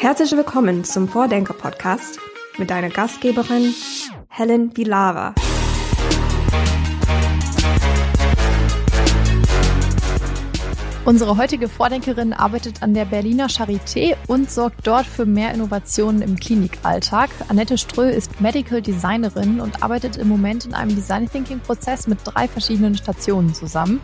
Herzlich willkommen zum Vordenker-Podcast mit deiner Gastgeberin Helen Bilava. Unsere heutige Vordenkerin arbeitet an der Berliner Charité und sorgt dort für mehr Innovationen im Klinikalltag. Annette Ströh ist Medical Designerin und arbeitet im Moment in einem Design Thinking Prozess mit drei verschiedenen Stationen zusammen.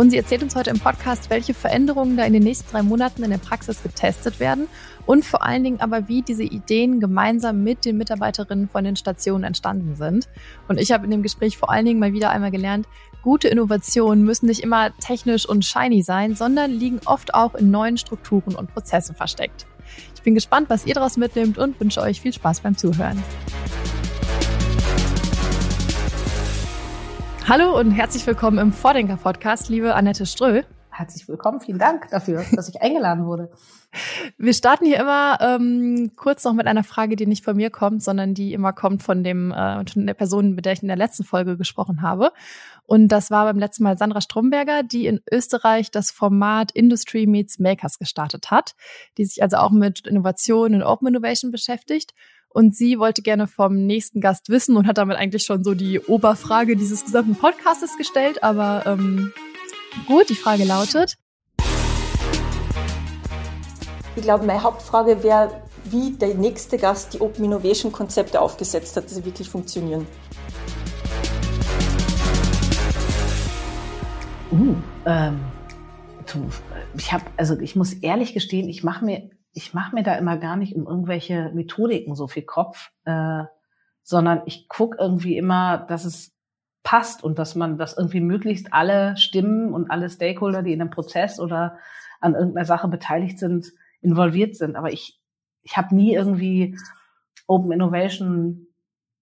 Und sie erzählt uns heute im Podcast, welche Veränderungen da in den nächsten drei Monaten in der Praxis getestet werden und vor allen Dingen aber, wie diese Ideen gemeinsam mit den Mitarbeiterinnen von den Stationen entstanden sind. Und ich habe in dem Gespräch vor allen Dingen mal wieder einmal gelernt, gute Innovationen müssen nicht immer technisch und shiny sein, sondern liegen oft auch in neuen Strukturen und Prozessen versteckt. Ich bin gespannt, was ihr daraus mitnehmt und wünsche euch viel Spaß beim Zuhören. Hallo und herzlich willkommen im Vordenker-Podcast, liebe Annette Ströh. Herzlich willkommen, vielen Dank dafür, dass ich eingeladen wurde. Wir starten hier immer ähm, kurz noch mit einer Frage, die nicht von mir kommt, sondern die immer kommt von dem äh, von der Person, mit der ich in der letzten Folge gesprochen habe. Und das war beim letzten Mal Sandra Stromberger, die in Österreich das Format Industry Meets Makers gestartet hat, die sich also auch mit Innovation und Open Innovation beschäftigt. Und sie wollte gerne vom nächsten Gast wissen und hat damit eigentlich schon so die Oberfrage dieses gesamten Podcastes gestellt. Aber ähm, gut, die Frage lautet. Ich glaube, meine Hauptfrage wäre, wie der nächste Gast die Open Innovation Konzepte aufgesetzt hat, dass sie wirklich funktionieren. Uh, ähm, ich habe, also ich muss ehrlich gestehen, ich mache mir ich mache mir da immer gar nicht um irgendwelche Methodiken so viel Kopf, äh, sondern ich gucke irgendwie immer, dass es passt und dass man, dass irgendwie möglichst alle Stimmen und alle Stakeholder, die in einem Prozess oder an irgendeiner Sache beteiligt sind, involviert sind. Aber ich, ich habe nie irgendwie Open Innovation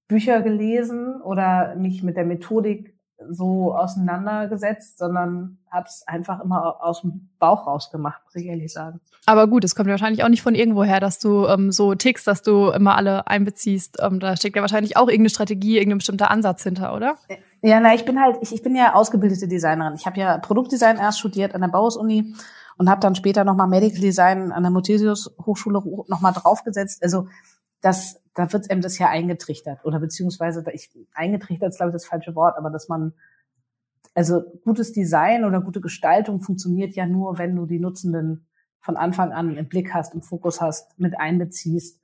Bücher gelesen oder mich mit der Methodik so auseinandergesetzt, sondern habe es einfach immer aus dem Bauch rausgemacht, muss ich ehrlich sagen. Aber gut, es kommt ja wahrscheinlich auch nicht von irgendwo her, dass du ähm, so tickst, dass du immer alle einbeziehst. Ähm, da steckt ja wahrscheinlich auch irgendeine Strategie, irgendein bestimmter Ansatz hinter, oder? Ja, na, ich bin halt, ich, ich bin ja ausgebildete Designerin. Ich habe ja Produktdesign erst studiert an der Bauhaus-Uni und habe dann später nochmal Medical Design an der Muthesius Hochschule nochmal draufgesetzt. Also das, da wird einem das ja eingetrichtert oder beziehungsweise ich eingetrichtert ist glaube ich das falsche Wort, aber dass man also gutes Design oder gute Gestaltung funktioniert ja nur, wenn du die Nutzenden von Anfang an im Blick hast, im Fokus hast, mit einbeziehst,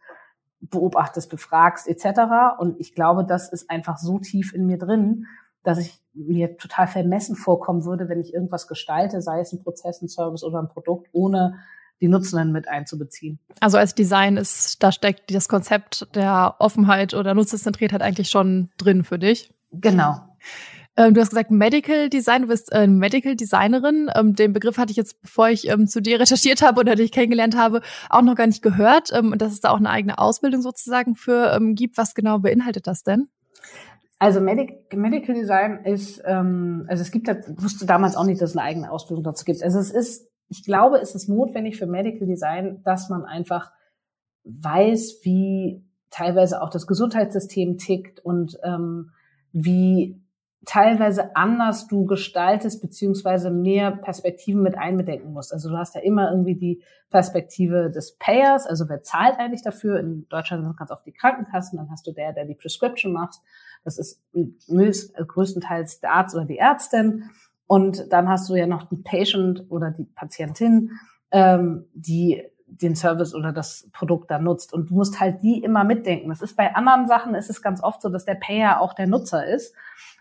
beobachtest, befragst etc. Und ich glaube, das ist einfach so tief in mir drin, dass ich mir total vermessen vorkommen würde, wenn ich irgendwas gestalte, sei es ein Prozess, ein Service oder ein Produkt, ohne die Nutzenden mit einzubeziehen. Also als Design ist, da steckt das Konzept der Offenheit oder Nutzerzentriertheit eigentlich schon drin für dich. Genau. Ähm, du hast gesagt Medical Design, du bist äh, Medical Designerin. Ähm, den Begriff hatte ich jetzt, bevor ich ähm, zu dir recherchiert habe oder dich kennengelernt habe, auch noch gar nicht gehört. Ähm, und dass es da auch eine eigene Ausbildung sozusagen für ähm, gibt. Was genau beinhaltet das denn? Also Medic Medical Design ist, ähm, also es gibt, wusste damals auch nicht, dass es eine eigene Ausbildung dazu gibt. Also es ist ich glaube, es ist notwendig für Medical Design, dass man einfach weiß, wie teilweise auch das Gesundheitssystem tickt und ähm, wie teilweise anders du gestaltest, beziehungsweise mehr Perspektiven mit einbedenken musst. Also du hast ja immer irgendwie die Perspektive des Payers, also wer zahlt eigentlich dafür? In Deutschland sind ganz oft die Krankenkassen, dann hast du der, der die Prescription macht. Das ist größtenteils der Arzt oder die Ärztin. Und dann hast du ja noch den Patient oder die Patientin, ähm, die den Service oder das Produkt da nutzt. Und du musst halt die immer mitdenken. Das ist bei anderen Sachen ist es ganz oft so, dass der Payer auch der Nutzer ist.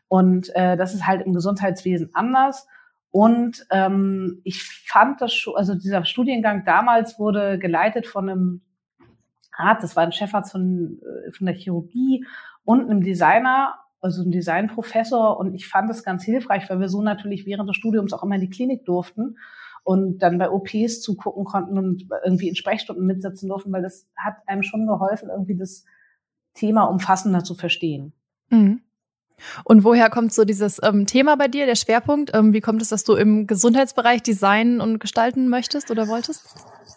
Und äh, das ist halt im Gesundheitswesen anders. Und ähm, ich fand das schon, also dieser Studiengang damals wurde geleitet von einem Arzt, das war ein Chefarzt von, äh, von der Chirurgie und einem Designer also ein Designprofessor und ich fand es ganz hilfreich, weil wir so natürlich während des Studiums auch immer in die Klinik durften und dann bei OPs zugucken konnten und irgendwie in Sprechstunden mitsitzen durften, weil das hat einem schon geholfen, irgendwie das Thema umfassender zu verstehen. Mhm. Und woher kommt so dieses ähm, Thema bei dir, der Schwerpunkt? Ähm, wie kommt es, dass du im Gesundheitsbereich designen und gestalten möchtest oder wolltest?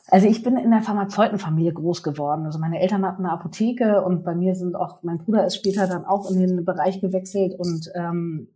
Also ich bin in der Pharmazeutenfamilie groß geworden. Also meine Eltern hatten eine Apotheke und bei mir sind auch, mein Bruder ist später dann auch in den Bereich gewechselt und ähm,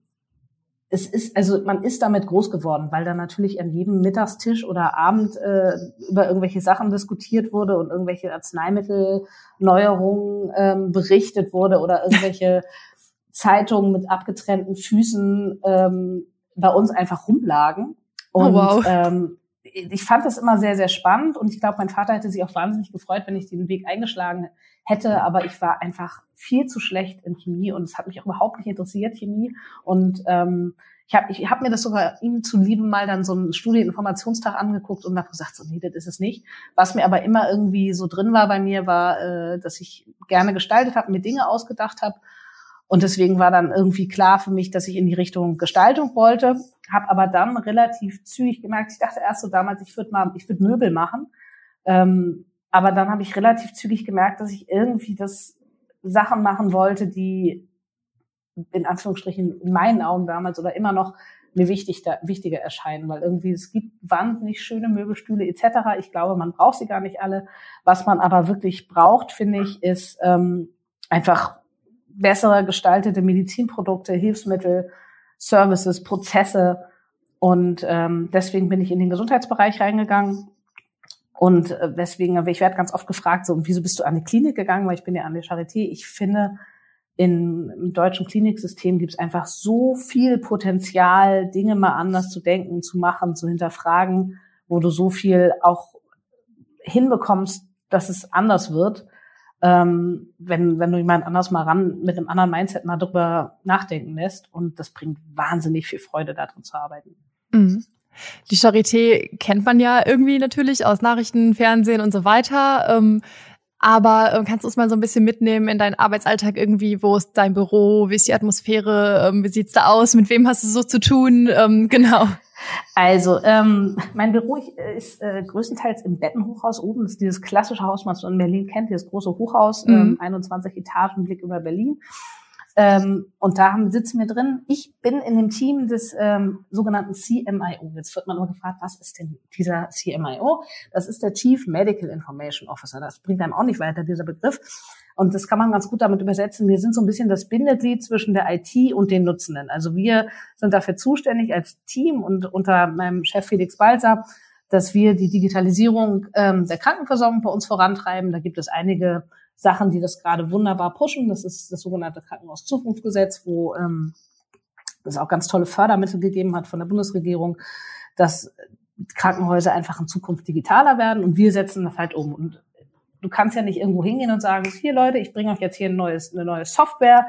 es ist, also man ist damit groß geworden, weil da natürlich an jedem Mittagstisch oder Abend äh, über irgendwelche Sachen diskutiert wurde und irgendwelche Arzneimittelneuerungen ähm, berichtet wurde oder irgendwelche Zeitungen mit abgetrennten Füßen ähm, bei uns einfach rumlagen. Oh, und oh, wow. ähm, ich fand das immer sehr, sehr spannend und ich glaube, mein Vater hätte sich auch wahnsinnig gefreut, wenn ich den Weg eingeschlagen hätte, aber ich war einfach viel zu schlecht in Chemie und es hat mich auch überhaupt nicht interessiert, Chemie. Und ähm, ich habe ich hab mir das sogar ihm zuliebe mal dann so einen Studieninformationstag angeguckt und habe gesagt, so nee, das ist es nicht. Was mir aber immer irgendwie so drin war bei mir, war, äh, dass ich gerne gestaltet habe, mir Dinge ausgedacht habe. Und deswegen war dann irgendwie klar für mich, dass ich in die Richtung Gestaltung wollte. Habe aber dann relativ zügig gemerkt, ich dachte erst so damals, ich würde mal, ich würde Möbel machen. Ähm, aber dann habe ich relativ zügig gemerkt, dass ich irgendwie das Sachen machen wollte, die in Anführungsstrichen in meinen Augen damals oder immer noch mir wichtig, wichtiger erscheinen, weil irgendwie es gibt wahnsinnig schöne Möbelstühle etc. Ich glaube, man braucht sie gar nicht alle. Was man aber wirklich braucht, finde ich, ist ähm, einfach bessere gestaltete Medizinprodukte, Hilfsmittel, Services, Prozesse. Und ähm, deswegen bin ich in den Gesundheitsbereich reingegangen und äh, deswegen, ich werde ganz oft gefragt, so, wieso bist du an die Klinik gegangen? Weil ich bin ja an der Charité. Ich finde, in, im deutschen Kliniksystem gibt es einfach so viel Potenzial, Dinge mal anders zu denken, zu machen, zu hinterfragen, wo du so viel auch hinbekommst, dass es anders wird, ähm, wenn, wenn du jemand anders mal ran mit einem anderen Mindset mal drüber nachdenken lässt. Und das bringt wahnsinnig viel Freude, darin zu arbeiten. Mhm. Die Charité kennt man ja irgendwie natürlich aus Nachrichten, Fernsehen und so weiter. Ähm, aber ähm, kannst du uns mal so ein bisschen mitnehmen in deinen Arbeitsalltag irgendwie? Wo ist dein Büro? Wie ist die Atmosphäre? Ähm, wie sieht's da aus? Mit wem hast du so zu tun? Ähm, genau. Also, ähm, mein Büro ist äh, größtenteils im Bettenhochhaus oben. Das ist dieses klassische Haus, was man in Berlin kennt, dieses große Hochhaus, mhm. ähm, 21 Etagen, Blick über Berlin. Ähm, und da haben, sitzen wir drin. Ich bin in dem Team des ähm, sogenannten CMIO. Jetzt wird man immer gefragt, was ist denn dieser CMIO? Das ist der Chief Medical Information Officer. Das bringt einem auch nicht weiter, dieser Begriff. Und das kann man ganz gut damit übersetzen. Wir sind so ein bisschen das Bindeglied zwischen der IT und den Nutzenden. Also wir sind dafür zuständig als Team und unter meinem Chef Felix Balzer, dass wir die Digitalisierung ähm, der Krankenversorgung bei uns vorantreiben. Da gibt es einige Sachen, die das gerade wunderbar pushen. Das ist das sogenannte Krankenhauszukunftsgesetz, wo ähm, es auch ganz tolle Fördermittel gegeben hat von der Bundesregierung, dass Krankenhäuser einfach in Zukunft digitaler werden und wir setzen das halt um. Und du kannst ja nicht irgendwo hingehen und sagen, hier Leute, ich bringe euch jetzt hier ein neues, eine neue Software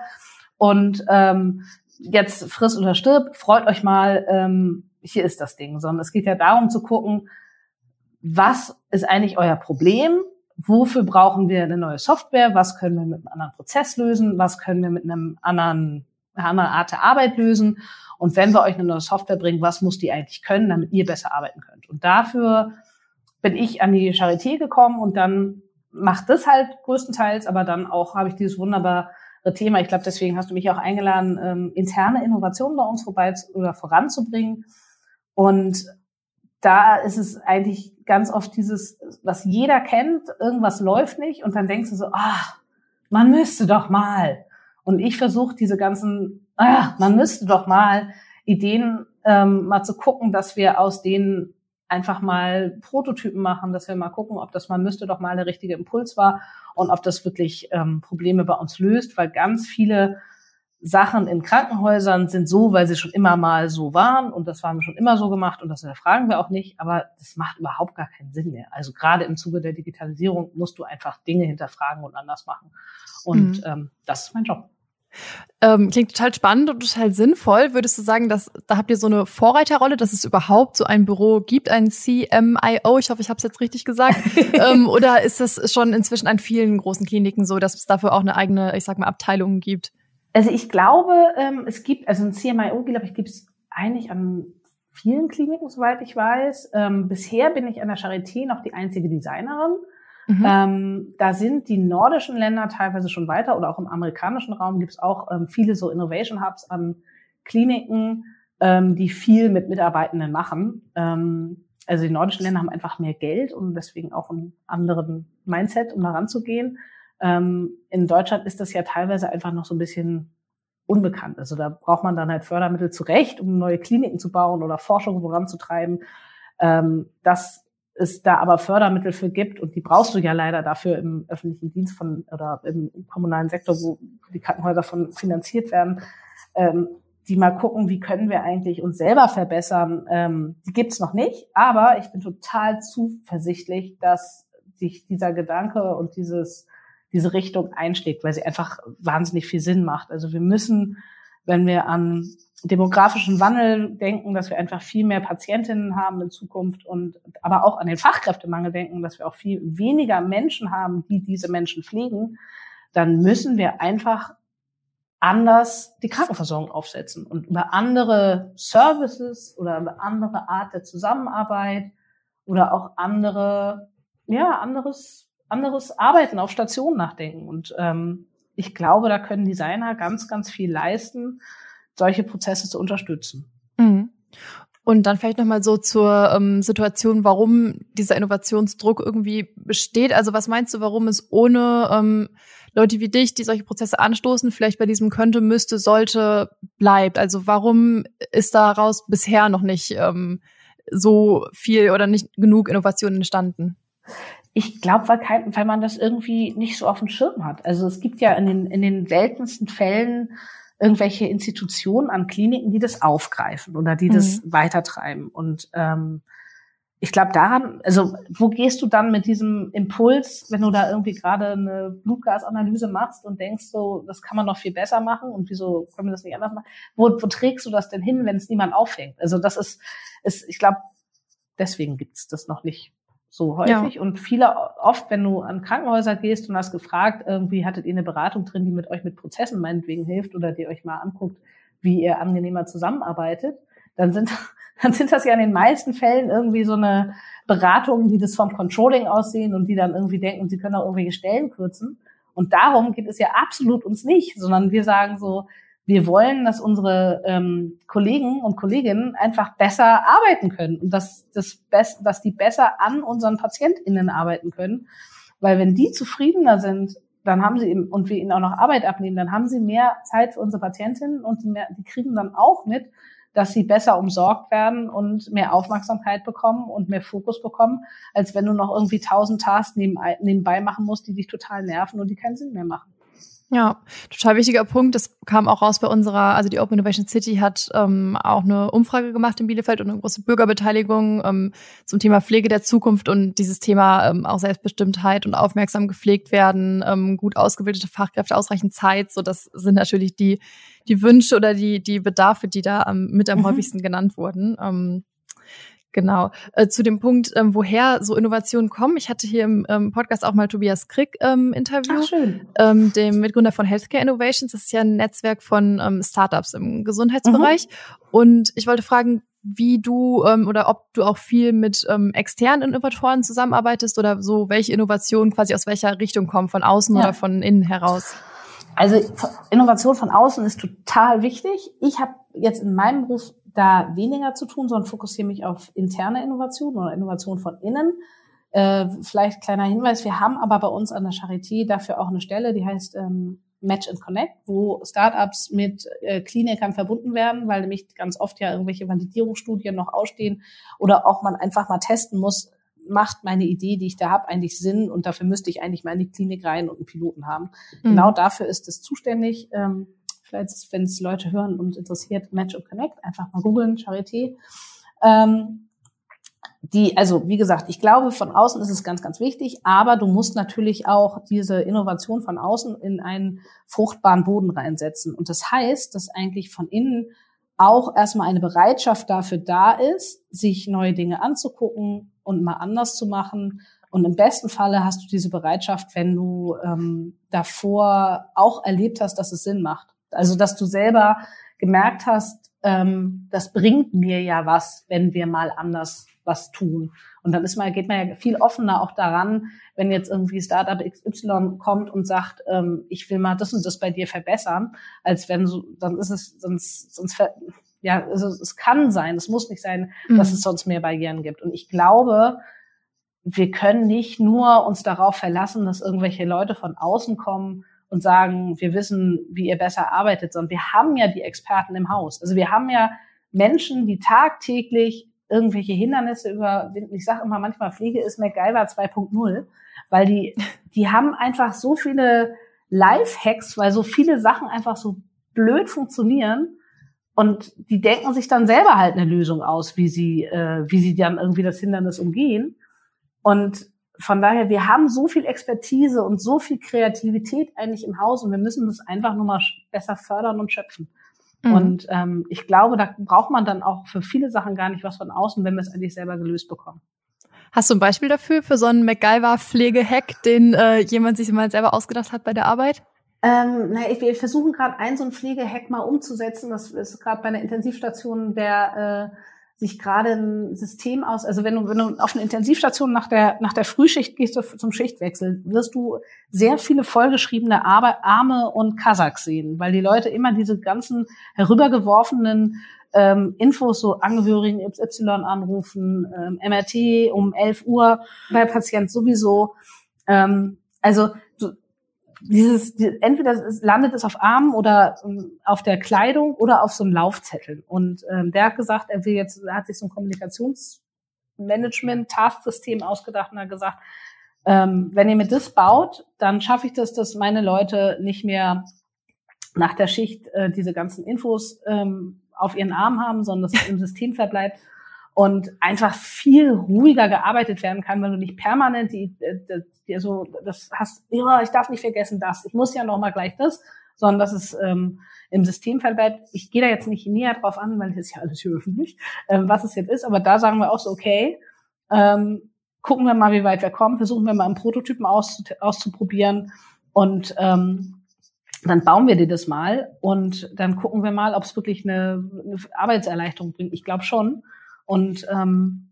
und ähm, jetzt friss oder stirb, freut euch mal, ähm, hier ist das Ding. Sondern es geht ja darum zu gucken, was ist eigentlich euer Problem wofür brauchen wir eine neue Software, was können wir mit einem anderen Prozess lösen, was können wir mit einem anderen, einer anderen Art der Arbeit lösen. Und wenn wir euch eine neue Software bringen, was muss die eigentlich können, damit ihr besser arbeiten könnt. Und dafür bin ich an die Charité gekommen und dann macht das halt größtenteils, aber dann auch habe ich dieses wunderbare Thema. Ich glaube, deswegen hast du mich auch eingeladen, ähm, interne Innovationen bei uns vorbei oder voranzubringen. Und da ist es eigentlich ganz oft dieses, was jeder kennt, irgendwas läuft nicht und dann denkst du so, ah, man müsste doch mal. Und ich versuche diese ganzen, ah, man müsste doch mal Ideen ähm, mal zu gucken, dass wir aus denen einfach mal Prototypen machen, dass wir mal gucken, ob das man müsste doch mal der richtige Impuls war und ob das wirklich ähm, Probleme bei uns löst, weil ganz viele Sachen in Krankenhäusern sind so, weil sie schon immer mal so waren und das haben wir schon immer so gemacht und das fragen wir auch nicht, aber das macht überhaupt gar keinen Sinn mehr. Also gerade im Zuge der Digitalisierung musst du einfach Dinge hinterfragen und anders machen. Und mhm. ähm, das ist mein Job. Ähm, klingt total spannend und total sinnvoll. Würdest du sagen, dass da habt ihr so eine Vorreiterrolle, dass es überhaupt so ein Büro gibt, ein CMIO? Ich hoffe, ich habe es jetzt richtig gesagt. ähm, oder ist das schon inzwischen an vielen großen Kliniken so, dass es dafür auch eine eigene, ich sag mal, Abteilung gibt? Also ich glaube, ähm, es gibt, also ein CMIO, glaube ich, gibt es eigentlich an vielen Kliniken, soweit ich weiß. Ähm, bisher bin ich an der Charité noch die einzige Designerin. Mhm. Ähm, da sind die nordischen Länder teilweise schon weiter oder auch im amerikanischen Raum gibt es auch ähm, viele so Innovation Hubs an Kliniken, ähm, die viel mit Mitarbeitenden machen. Ähm, also die nordischen Länder haben einfach mehr Geld und deswegen auch einen anderen Mindset, um da ranzugehen. Ähm, in Deutschland ist das ja teilweise einfach noch so ein bisschen unbekannt. Also da braucht man dann halt Fördermittel zurecht, um neue Kliniken zu bauen oder Forschung voranzutreiben. Ähm, dass es da aber Fördermittel für gibt und die brauchst du ja leider dafür im öffentlichen Dienst von oder im kommunalen Sektor, wo die Krankenhäuser von finanziert werden, ähm, die mal gucken, wie können wir eigentlich uns selber verbessern. Ähm, die gibt's noch nicht, aber ich bin total zuversichtlich, dass sich dieser Gedanke und dieses diese Richtung einschlägt, weil sie einfach wahnsinnig viel Sinn macht. Also wir müssen, wenn wir an demografischen Wandel denken, dass wir einfach viel mehr Patientinnen haben in Zukunft und aber auch an den Fachkräftemangel denken, dass wir auch viel weniger Menschen haben, die diese Menschen pflegen, dann müssen wir einfach anders die Krankenversorgung aufsetzen und über andere Services oder über andere Art der Zusammenarbeit oder auch andere, ja, anderes anderes Arbeiten auf Station nachdenken. Und ähm, ich glaube, da können Designer ganz, ganz viel leisten, solche Prozesse zu unterstützen. Mhm. Und dann vielleicht nochmal so zur ähm, Situation, warum dieser Innovationsdruck irgendwie besteht. Also was meinst du, warum es ohne ähm, Leute wie dich, die solche Prozesse anstoßen, vielleicht bei diesem könnte, müsste, sollte, bleibt? Also warum ist daraus bisher noch nicht ähm, so viel oder nicht genug Innovation entstanden? Ich glaube, weil, kein, weil man das irgendwie nicht so auf dem Schirm hat. Also es gibt ja in den, in den seltensten Fällen irgendwelche Institutionen an Kliniken, die das aufgreifen oder die mhm. das weitertreiben. Und ähm, ich glaube daran, also wo gehst du dann mit diesem Impuls, wenn du da irgendwie gerade eine Blutgasanalyse machst und denkst so, das kann man noch viel besser machen und wieso können wir das nicht anders machen? Wo, wo trägst du das denn hin, wenn es niemand auffängt? Also das ist, ist ich glaube, deswegen gibt's das noch nicht so häufig. Ja. Und viele, oft, wenn du an Krankenhäuser gehst und hast gefragt, irgendwie hattet ihr eine Beratung drin, die mit euch mit Prozessen meinetwegen hilft oder die euch mal anguckt, wie ihr angenehmer zusammenarbeitet, dann sind, dann sind das ja in den meisten Fällen irgendwie so eine Beratung, die das vom Controlling aussehen und die dann irgendwie denken, sie können auch irgendwelche Stellen kürzen. Und darum geht es ja absolut uns nicht, sondern wir sagen so, wir wollen, dass unsere ähm, Kollegen und Kolleginnen einfach besser arbeiten können und dass, das Best, dass die besser an unseren PatientInnen arbeiten können. Weil wenn die zufriedener sind, dann haben sie eben, und wir ihnen auch noch Arbeit abnehmen, dann haben sie mehr Zeit für unsere Patientinnen und die, mehr, die kriegen dann auch mit, dass sie besser umsorgt werden und mehr Aufmerksamkeit bekommen und mehr Fokus bekommen, als wenn du noch irgendwie tausend Tasks nebenbei machen musst, die dich total nerven und die keinen Sinn mehr machen. Ja, total wichtiger Punkt. Das kam auch raus bei unserer, also die Open Innovation City hat ähm, auch eine Umfrage gemacht in Bielefeld und eine große Bürgerbeteiligung ähm, zum Thema Pflege der Zukunft und dieses Thema ähm, auch Selbstbestimmtheit und aufmerksam gepflegt werden, ähm, gut ausgebildete Fachkräfte, ausreichend Zeit. So, das sind natürlich die die Wünsche oder die die Bedarfe, die da ähm, mit am mhm. häufigsten genannt wurden. Ähm, Genau. Äh, zu dem Punkt, ähm, woher so Innovationen kommen. Ich hatte hier im ähm, Podcast auch mal Tobias Krick ähm, Interview, Ach, schön. Ähm, dem Mitgründer von Healthcare Innovations. Das ist ja ein Netzwerk von ähm, Startups im Gesundheitsbereich. Mhm. Und ich wollte fragen, wie du ähm, oder ob du auch viel mit ähm, externen Innovatoren zusammenarbeitest oder so, welche Innovationen quasi aus welcher Richtung kommen, von außen ja. oder von innen heraus. Also Innovation von außen ist total wichtig. Ich habe jetzt in meinem Beruf da weniger zu tun, sondern fokussiere mich auf interne Innovation oder Innovation von innen. Äh, vielleicht kleiner Hinweis, wir haben aber bei uns an der Charité dafür auch eine Stelle, die heißt ähm, Match and Connect, wo Startups mit äh, Klinikern verbunden werden, weil nämlich ganz oft ja irgendwelche Validierungsstudien noch ausstehen oder auch man einfach mal testen muss, macht meine Idee, die ich da habe, eigentlich Sinn und dafür müsste ich eigentlich mal in die Klinik rein und einen Piloten haben. Mhm. Genau dafür ist es zuständig. Ähm, vielleicht, wenn es Leute hören und interessiert, Match und Connect, einfach mal googeln, Charité. Ähm, die, also wie gesagt, ich glaube, von außen ist es ganz, ganz wichtig, aber du musst natürlich auch diese Innovation von außen in einen fruchtbaren Boden reinsetzen. Und das heißt, dass eigentlich von innen auch erstmal eine Bereitschaft dafür da ist, sich neue Dinge anzugucken und mal anders zu machen. Und im besten Falle hast du diese Bereitschaft, wenn du ähm, davor auch erlebt hast, dass es Sinn macht. Also, dass du selber gemerkt hast, ähm, das bringt mir ja was, wenn wir mal anders was tun. Und dann ist man, geht man ja viel offener auch daran, wenn jetzt irgendwie Startup XY kommt und sagt, ähm, ich will mal das und das bei dir verbessern, als wenn so, dann ist es sonst, sonst ja, also es kann sein, es muss nicht sein, mhm. dass es sonst mehr Barrieren gibt. Und ich glaube, wir können nicht nur uns darauf verlassen, dass irgendwelche Leute von außen kommen und sagen, wir wissen, wie ihr besser arbeitet, sondern wir haben ja die Experten im Haus. Also wir haben ja Menschen, die tagtäglich irgendwelche Hindernisse überwinden. Ich sage immer manchmal, Pflege ist MacGyver 2.0, weil die, die haben einfach so viele Life-Hacks, weil so viele Sachen einfach so blöd funktionieren. Und die denken sich dann selber halt eine Lösung aus, wie sie, äh, wie sie dann irgendwie das Hindernis umgehen. Und von daher, wir haben so viel Expertise und so viel Kreativität eigentlich im Haus und wir müssen das einfach nur mal besser fördern und schöpfen. Mhm. Und ähm, ich glaube, da braucht man dann auch für viele Sachen gar nicht was von außen, wenn wir es eigentlich selber gelöst bekommen. Hast du ein Beispiel dafür, für so einen MacGyver-Pflegehack, den äh, jemand sich mal selber ausgedacht hat bei der Arbeit? Ähm, na, wir versuchen gerade einen so einen Pflegehack mal umzusetzen. Das ist gerade bei einer Intensivstation der äh, sich gerade ein System aus, also wenn du, wenn du auf eine Intensivstation nach der, nach der Frühschicht gehst zum Schichtwechsel, wirst du sehr viele vollgeschriebene Arme und Kasachs sehen, weil die Leute immer diese ganzen herübergeworfenen ähm, Infos, so Angehörigen XY anrufen, ähm, MRT um 11 Uhr bei Patient sowieso. Ähm, also dieses, die, entweder es landet es auf Armen oder ähm, auf der Kleidung oder auf so einem Laufzettel. Und ähm, der hat gesagt, er will jetzt, er hat sich so ein Kommunikationsmanagement-Task-System ausgedacht und hat gesagt, ähm, wenn ihr mir das baut, dann schaffe ich das, dass meine Leute nicht mehr nach der Schicht äh, diese ganzen Infos ähm, auf ihren Arm haben, sondern dass es im System verbleibt und einfach viel ruhiger gearbeitet werden kann, weil du nicht permanent die, die, die so das hast, ja, ich darf nicht vergessen das, ich muss ja noch mal gleich das, sondern dass es ähm, im System bleibt. Ich gehe da jetzt nicht näher drauf an, weil das ist ja alles hier öffentlich, ähm, was es jetzt ist, aber da sagen wir auch so, okay, ähm, gucken wir mal, wie weit wir kommen, versuchen wir mal einen Prototypen aus, auszuprobieren und ähm, dann bauen wir dir das mal und dann gucken wir mal, ob es wirklich eine, eine Arbeitserleichterung bringt. Ich glaube schon. Und ähm,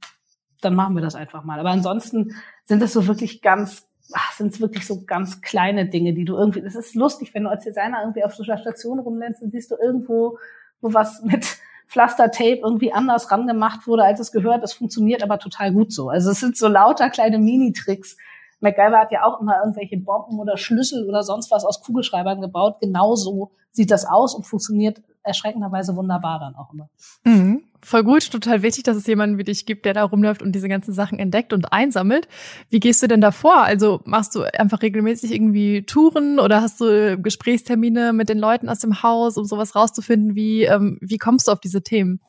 dann machen wir das einfach mal. Aber ansonsten sind das so wirklich ganz, sind es wirklich so ganz kleine Dinge, die du irgendwie, das ist lustig, wenn du als Designer irgendwie auf so einer Station rumlernst, dann siehst du irgendwo, wo was mit Pflastertape irgendwie anders rangemacht wurde, als es gehört. Das funktioniert aber total gut so. Also es sind so lauter kleine Mini-Tricks. MacGyver hat ja auch immer irgendwelche Bomben oder Schlüssel oder sonst was aus Kugelschreibern gebaut. Genauso sieht das aus und funktioniert erschreckenderweise wunderbar dann auch immer. Mhm. Voll gut, total wichtig, dass es jemanden wie dich gibt, der da rumläuft und diese ganzen Sachen entdeckt und einsammelt. Wie gehst du denn da vor? Also machst du einfach regelmäßig irgendwie Touren oder hast du Gesprächstermine mit den Leuten aus dem Haus, um sowas rauszufinden? Wie, ähm, wie kommst du auf diese Themen?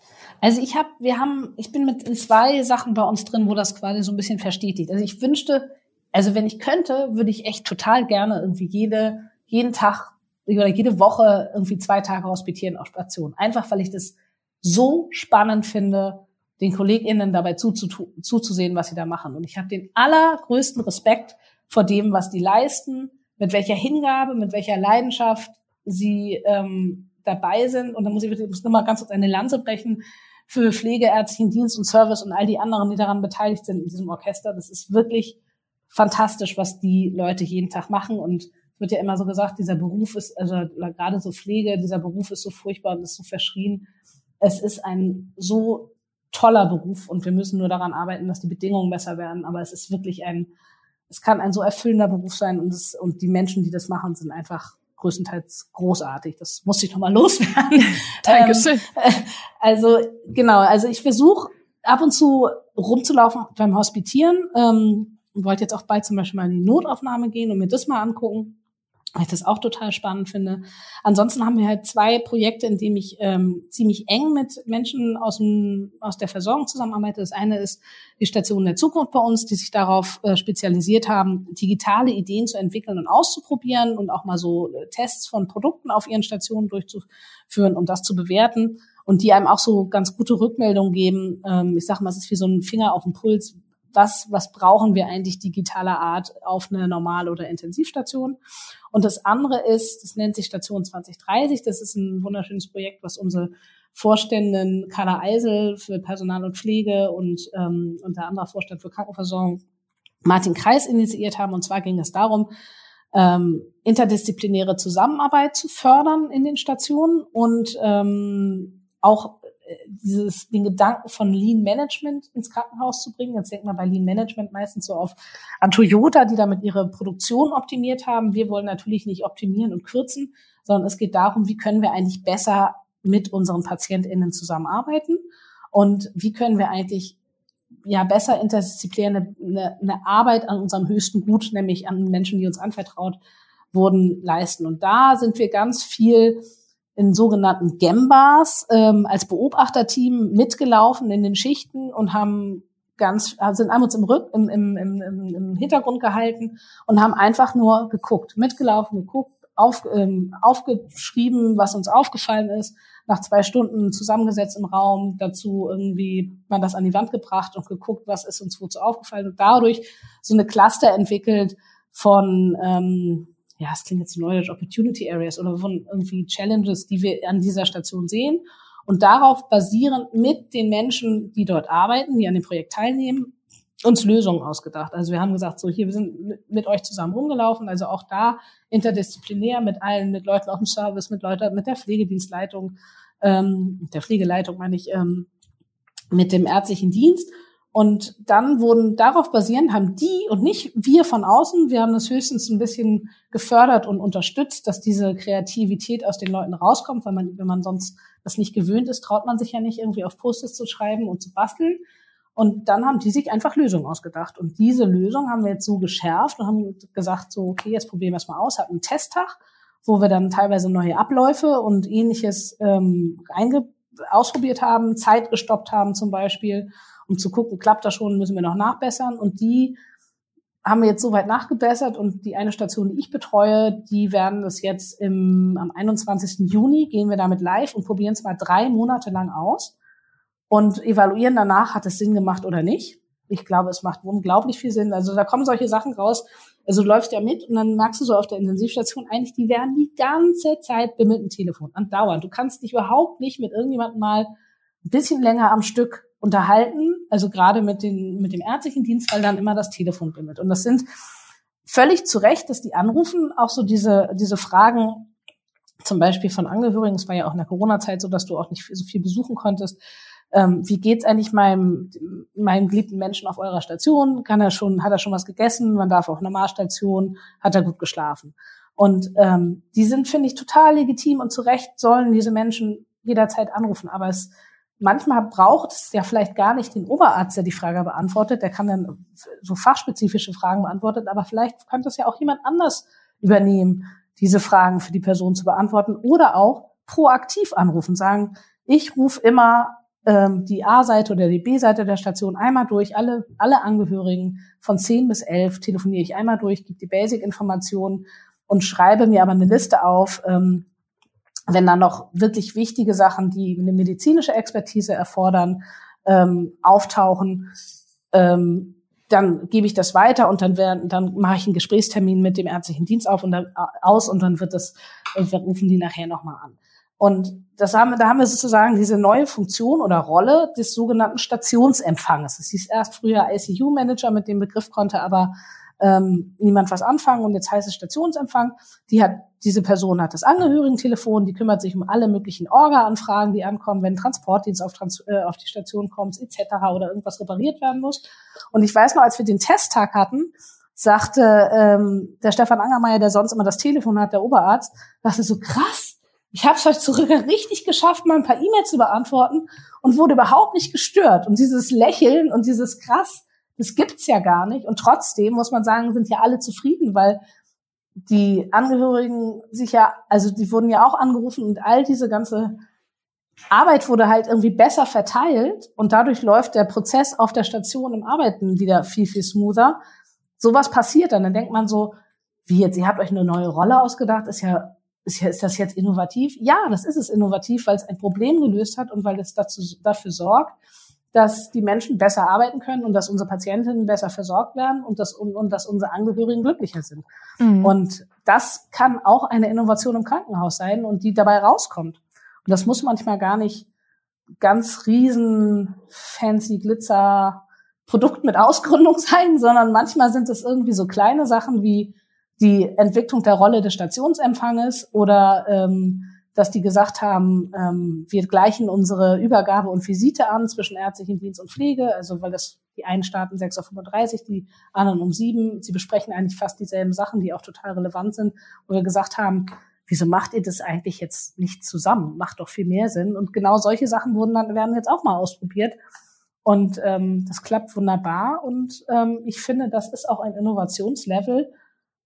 Also ich habe, wir haben, ich bin mit zwei Sachen bei uns drin, wo das quasi so ein bisschen verstetigt. Also ich wünschte, also wenn ich könnte, würde ich echt total gerne irgendwie jede, jeden Tag oder jede Woche irgendwie zwei Tage hospitieren auf Station. Einfach weil ich das so spannend finde, den KollegInnen dabei zuzusehen, was sie da machen. Und ich habe den allergrößten Respekt vor dem, was die leisten, mit welcher Hingabe, mit welcher Leidenschaft sie ähm, dabei sind. Und da muss ich, ich muss nochmal ganz kurz eine Lanze brechen für Pflegeärztlichen Dienst und Service und all die anderen, die daran beteiligt sind in diesem Orchester. Das ist wirklich fantastisch, was die Leute jeden Tag machen. Und wird ja immer so gesagt, dieser Beruf ist, also gerade so Pflege, dieser Beruf ist so furchtbar und ist so verschrien es ist ein so toller Beruf und wir müssen nur daran arbeiten, dass die Bedingungen besser werden. Aber es ist wirklich ein, es kann ein so erfüllender Beruf sein und, es, und die Menschen, die das machen, sind einfach größtenteils großartig. Das muss ich nochmal loswerden. Dankeschön. Ähm, also genau, also ich versuche ab und zu rumzulaufen beim Hospitieren. Ähm, wollte jetzt auch bald zum Beispiel mal in die Notaufnahme gehen und mir das mal angucken weil ich das auch total spannend finde. Ansonsten haben wir halt zwei Projekte, in denen ich ähm, ziemlich eng mit Menschen aus, dem, aus der Versorgung zusammenarbeite. Das eine ist die Station der Zukunft bei uns, die sich darauf äh, spezialisiert haben, digitale Ideen zu entwickeln und auszuprobieren und auch mal so äh, Tests von Produkten auf ihren Stationen durchzuführen und das zu bewerten und die einem auch so ganz gute Rückmeldungen geben. Ähm, ich sage mal, es ist wie so ein Finger auf den Puls. Was, was brauchen wir eigentlich digitaler Art auf eine normale oder Intensivstation? Und das andere ist, das nennt sich Station 2030. Das ist ein wunderschönes Projekt, was unsere Vorständin Carla Eisel für Personal und Pflege und ähm, unter anderem Vorstand für Krankenversorgung Martin Kreis initiiert haben. Und zwar ging es darum, ähm, interdisziplinäre Zusammenarbeit zu fördern in den Stationen und ähm, auch dieses, den Gedanken von Lean Management ins Krankenhaus zu bringen. Jetzt denkt man bei Lean Management meistens so auf an Toyota, die damit ihre Produktion optimiert haben. Wir wollen natürlich nicht optimieren und kürzen, sondern es geht darum, wie können wir eigentlich besser mit unseren PatientInnen zusammenarbeiten und wie können wir eigentlich ja besser interdisziplinär eine, eine Arbeit an unserem höchsten Gut, nämlich an Menschen, die uns anvertraut wurden, leisten. Und da sind wir ganz viel in sogenannten Gembas ähm, als Beobachterteam mitgelaufen in den Schichten und haben ganz, sind einmal uns im, Rück, im, im, im, im Hintergrund gehalten und haben einfach nur geguckt, mitgelaufen, geguckt, auf, ähm, aufgeschrieben, was uns aufgefallen ist, nach zwei Stunden zusammengesetzt im Raum, dazu irgendwie mal das an die Wand gebracht und geguckt, was ist uns wozu aufgefallen. Und dadurch so eine Cluster entwickelt von ähm, ja, es klingt jetzt neudeutsch, Opportunity Areas oder von irgendwie Challenges, die wir an dieser Station sehen. Und darauf basierend mit den Menschen, die dort arbeiten, die an dem Projekt teilnehmen, uns Lösungen ausgedacht. Also wir haben gesagt, so hier, wir sind mit euch zusammen rumgelaufen, also auch da interdisziplinär mit allen, mit Leuten aus dem Service, mit Leuten, mit der Pflegedienstleitung, ähm, der Pflegeleiter meine ich, ähm, mit dem ärztlichen Dienst und dann wurden darauf basierend, haben die und nicht wir von außen, wir haben das höchstens ein bisschen gefördert und unterstützt, dass diese Kreativität aus den Leuten rauskommt, weil man, wenn man sonst das nicht gewöhnt ist, traut man sich ja nicht irgendwie auf Post-its zu schreiben und zu basteln. Und dann haben die sich einfach Lösungen ausgedacht. Und diese Lösung haben wir jetzt so geschärft und haben gesagt, so, okay, jetzt probieren wir es mal aus, hatten einen Testtag, wo wir dann teilweise neue Abläufe und ähnliches ähm, ausprobiert haben, Zeit gestoppt haben zum Beispiel um zu gucken, klappt das schon, müssen wir noch nachbessern. Und die haben wir jetzt soweit nachgebessert und die eine Station, die ich betreue, die werden das jetzt im, am 21. Juni gehen wir damit live und probieren es mal drei Monate lang aus und evaluieren danach, hat es Sinn gemacht oder nicht. Ich glaube, es macht unglaublich viel Sinn. Also da kommen solche Sachen raus. Also du läufst ja mit und dann merkst du so auf der Intensivstation eigentlich, die werden die ganze Zeit bimmelt ein Telefon, andauernd. Du kannst dich überhaupt nicht mit irgendjemandem mal ein bisschen länger am Stück unterhalten, also gerade mit, den, mit dem ärztlichen Dienst, weil dann immer das Telefon bimmelt. Und das sind völlig zu Recht, dass die anrufen, auch so diese, diese Fragen, zum Beispiel von Angehörigen, es war ja auch in der Corona-Zeit so, dass du auch nicht so viel besuchen konntest. Ähm, wie geht's eigentlich meinem, meinem geliebten Menschen auf eurer Station? Kann er schon, hat er schon was gegessen? Man darf auf Normalstation, hat er gut geschlafen? Und ähm, die sind, finde ich, total legitim und zu Recht sollen diese Menschen jederzeit anrufen. Aber es manchmal braucht es ja vielleicht gar nicht den Oberarzt, der die Frage beantwortet. Der kann dann so fachspezifische Fragen beantworten, aber vielleicht könnte es ja auch jemand anders übernehmen, diese Fragen für die Person zu beantworten oder auch proaktiv anrufen, sagen, ich rufe immer ähm, die A-Seite oder die B-Seite der Station einmal durch, alle, alle Angehörigen von 10 bis 11 telefoniere ich einmal durch, gebe die Basic-Informationen und schreibe mir aber eine Liste auf, ähm, wenn dann noch wirklich wichtige Sachen, die eine medizinische Expertise erfordern, ähm, auftauchen, ähm, dann gebe ich das weiter und dann werden, dann mache ich einen Gesprächstermin mit dem ärztlichen Dienst auf und dann, äh, aus und dann wird das, wir rufen die nachher nochmal an. Und das haben, da haben wir sozusagen diese neue Funktion oder Rolle des sogenannten Stationsempfanges. Es hieß erst früher ICU-Manager, mit dem Begriff konnte aber ähm, niemand was anfangen und jetzt heißt es Stationsempfang. Die hat, diese Person hat das Angehörigentelefon, die kümmert sich um alle möglichen Orga-Anfragen, die ankommen, wenn Transportdienst auf, Trans äh, auf die Station kommt, etc. oder irgendwas repariert werden muss. Und ich weiß noch, als wir den Testtag hatten, sagte ähm, der Stefan Angermeier, der sonst immer das Telefon hat, der Oberarzt, sagte so krass, ich habe es euch zurück richtig geschafft, mal ein paar E-Mails zu beantworten und wurde überhaupt nicht gestört. Und dieses Lächeln und dieses krass, das gibt's ja gar nicht. Und trotzdem muss man sagen, sind ja alle zufrieden, weil die Angehörigen sich ja, also die wurden ja auch angerufen und all diese ganze Arbeit wurde halt irgendwie besser verteilt und dadurch läuft der Prozess auf der Station im Arbeiten wieder viel, viel smoother. Sowas passiert dann. Dann denkt man so, wie jetzt, ihr habt euch eine neue Rolle ausgedacht, ist ja, ist ja, ist das jetzt innovativ? Ja, das ist es innovativ, weil es ein Problem gelöst hat und weil es dazu, dafür sorgt, dass die Menschen besser arbeiten können und dass unsere Patientinnen besser versorgt werden und dass, und, und dass unsere Angehörigen glücklicher sind. Mhm. Und das kann auch eine Innovation im Krankenhaus sein und die dabei rauskommt. Und das muss manchmal gar nicht ganz riesen fancy Glitzer Produkt mit Ausgründung sein, sondern manchmal sind es irgendwie so kleine Sachen wie die Entwicklung der Rolle des Stationsempfanges oder ähm, dass die gesagt haben, ähm, wir gleichen unsere Übergabe und Visite an zwischen ärztlichen Dienst und Pflege, also weil das die einen starten 6.35 Uhr, die anderen um 7. Sie besprechen eigentlich fast dieselben Sachen, die auch total relevant sind, wo wir gesagt haben, wieso macht ihr das eigentlich jetzt nicht zusammen? Macht doch viel mehr Sinn. Und genau solche Sachen wurden dann, werden jetzt auch mal ausprobiert. Und ähm, das klappt wunderbar. Und ähm, ich finde, das ist auch ein Innovationslevel,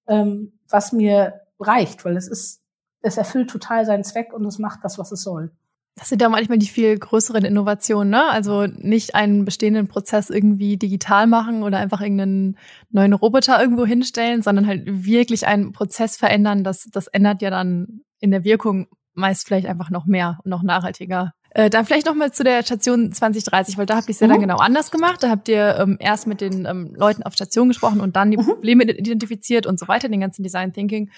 ähm, was mir reicht, weil es ist, es erfüllt total seinen Zweck und es macht das, was es soll. Das sind ja manchmal die viel größeren Innovationen, ne? Also nicht einen bestehenden Prozess irgendwie digital machen oder einfach irgendeinen neuen Roboter irgendwo hinstellen, sondern halt wirklich einen Prozess verändern. Das, das ändert ja dann in der Wirkung meist vielleicht einfach noch mehr und noch nachhaltiger. Äh, dann vielleicht noch mal zu der Station 2030, weil da habt ihr es ja mhm. dann genau anders gemacht. Da habt ihr ähm, erst mit den ähm, Leuten auf Station gesprochen und dann die mhm. Probleme identifiziert und so weiter, den ganzen Design Thinking.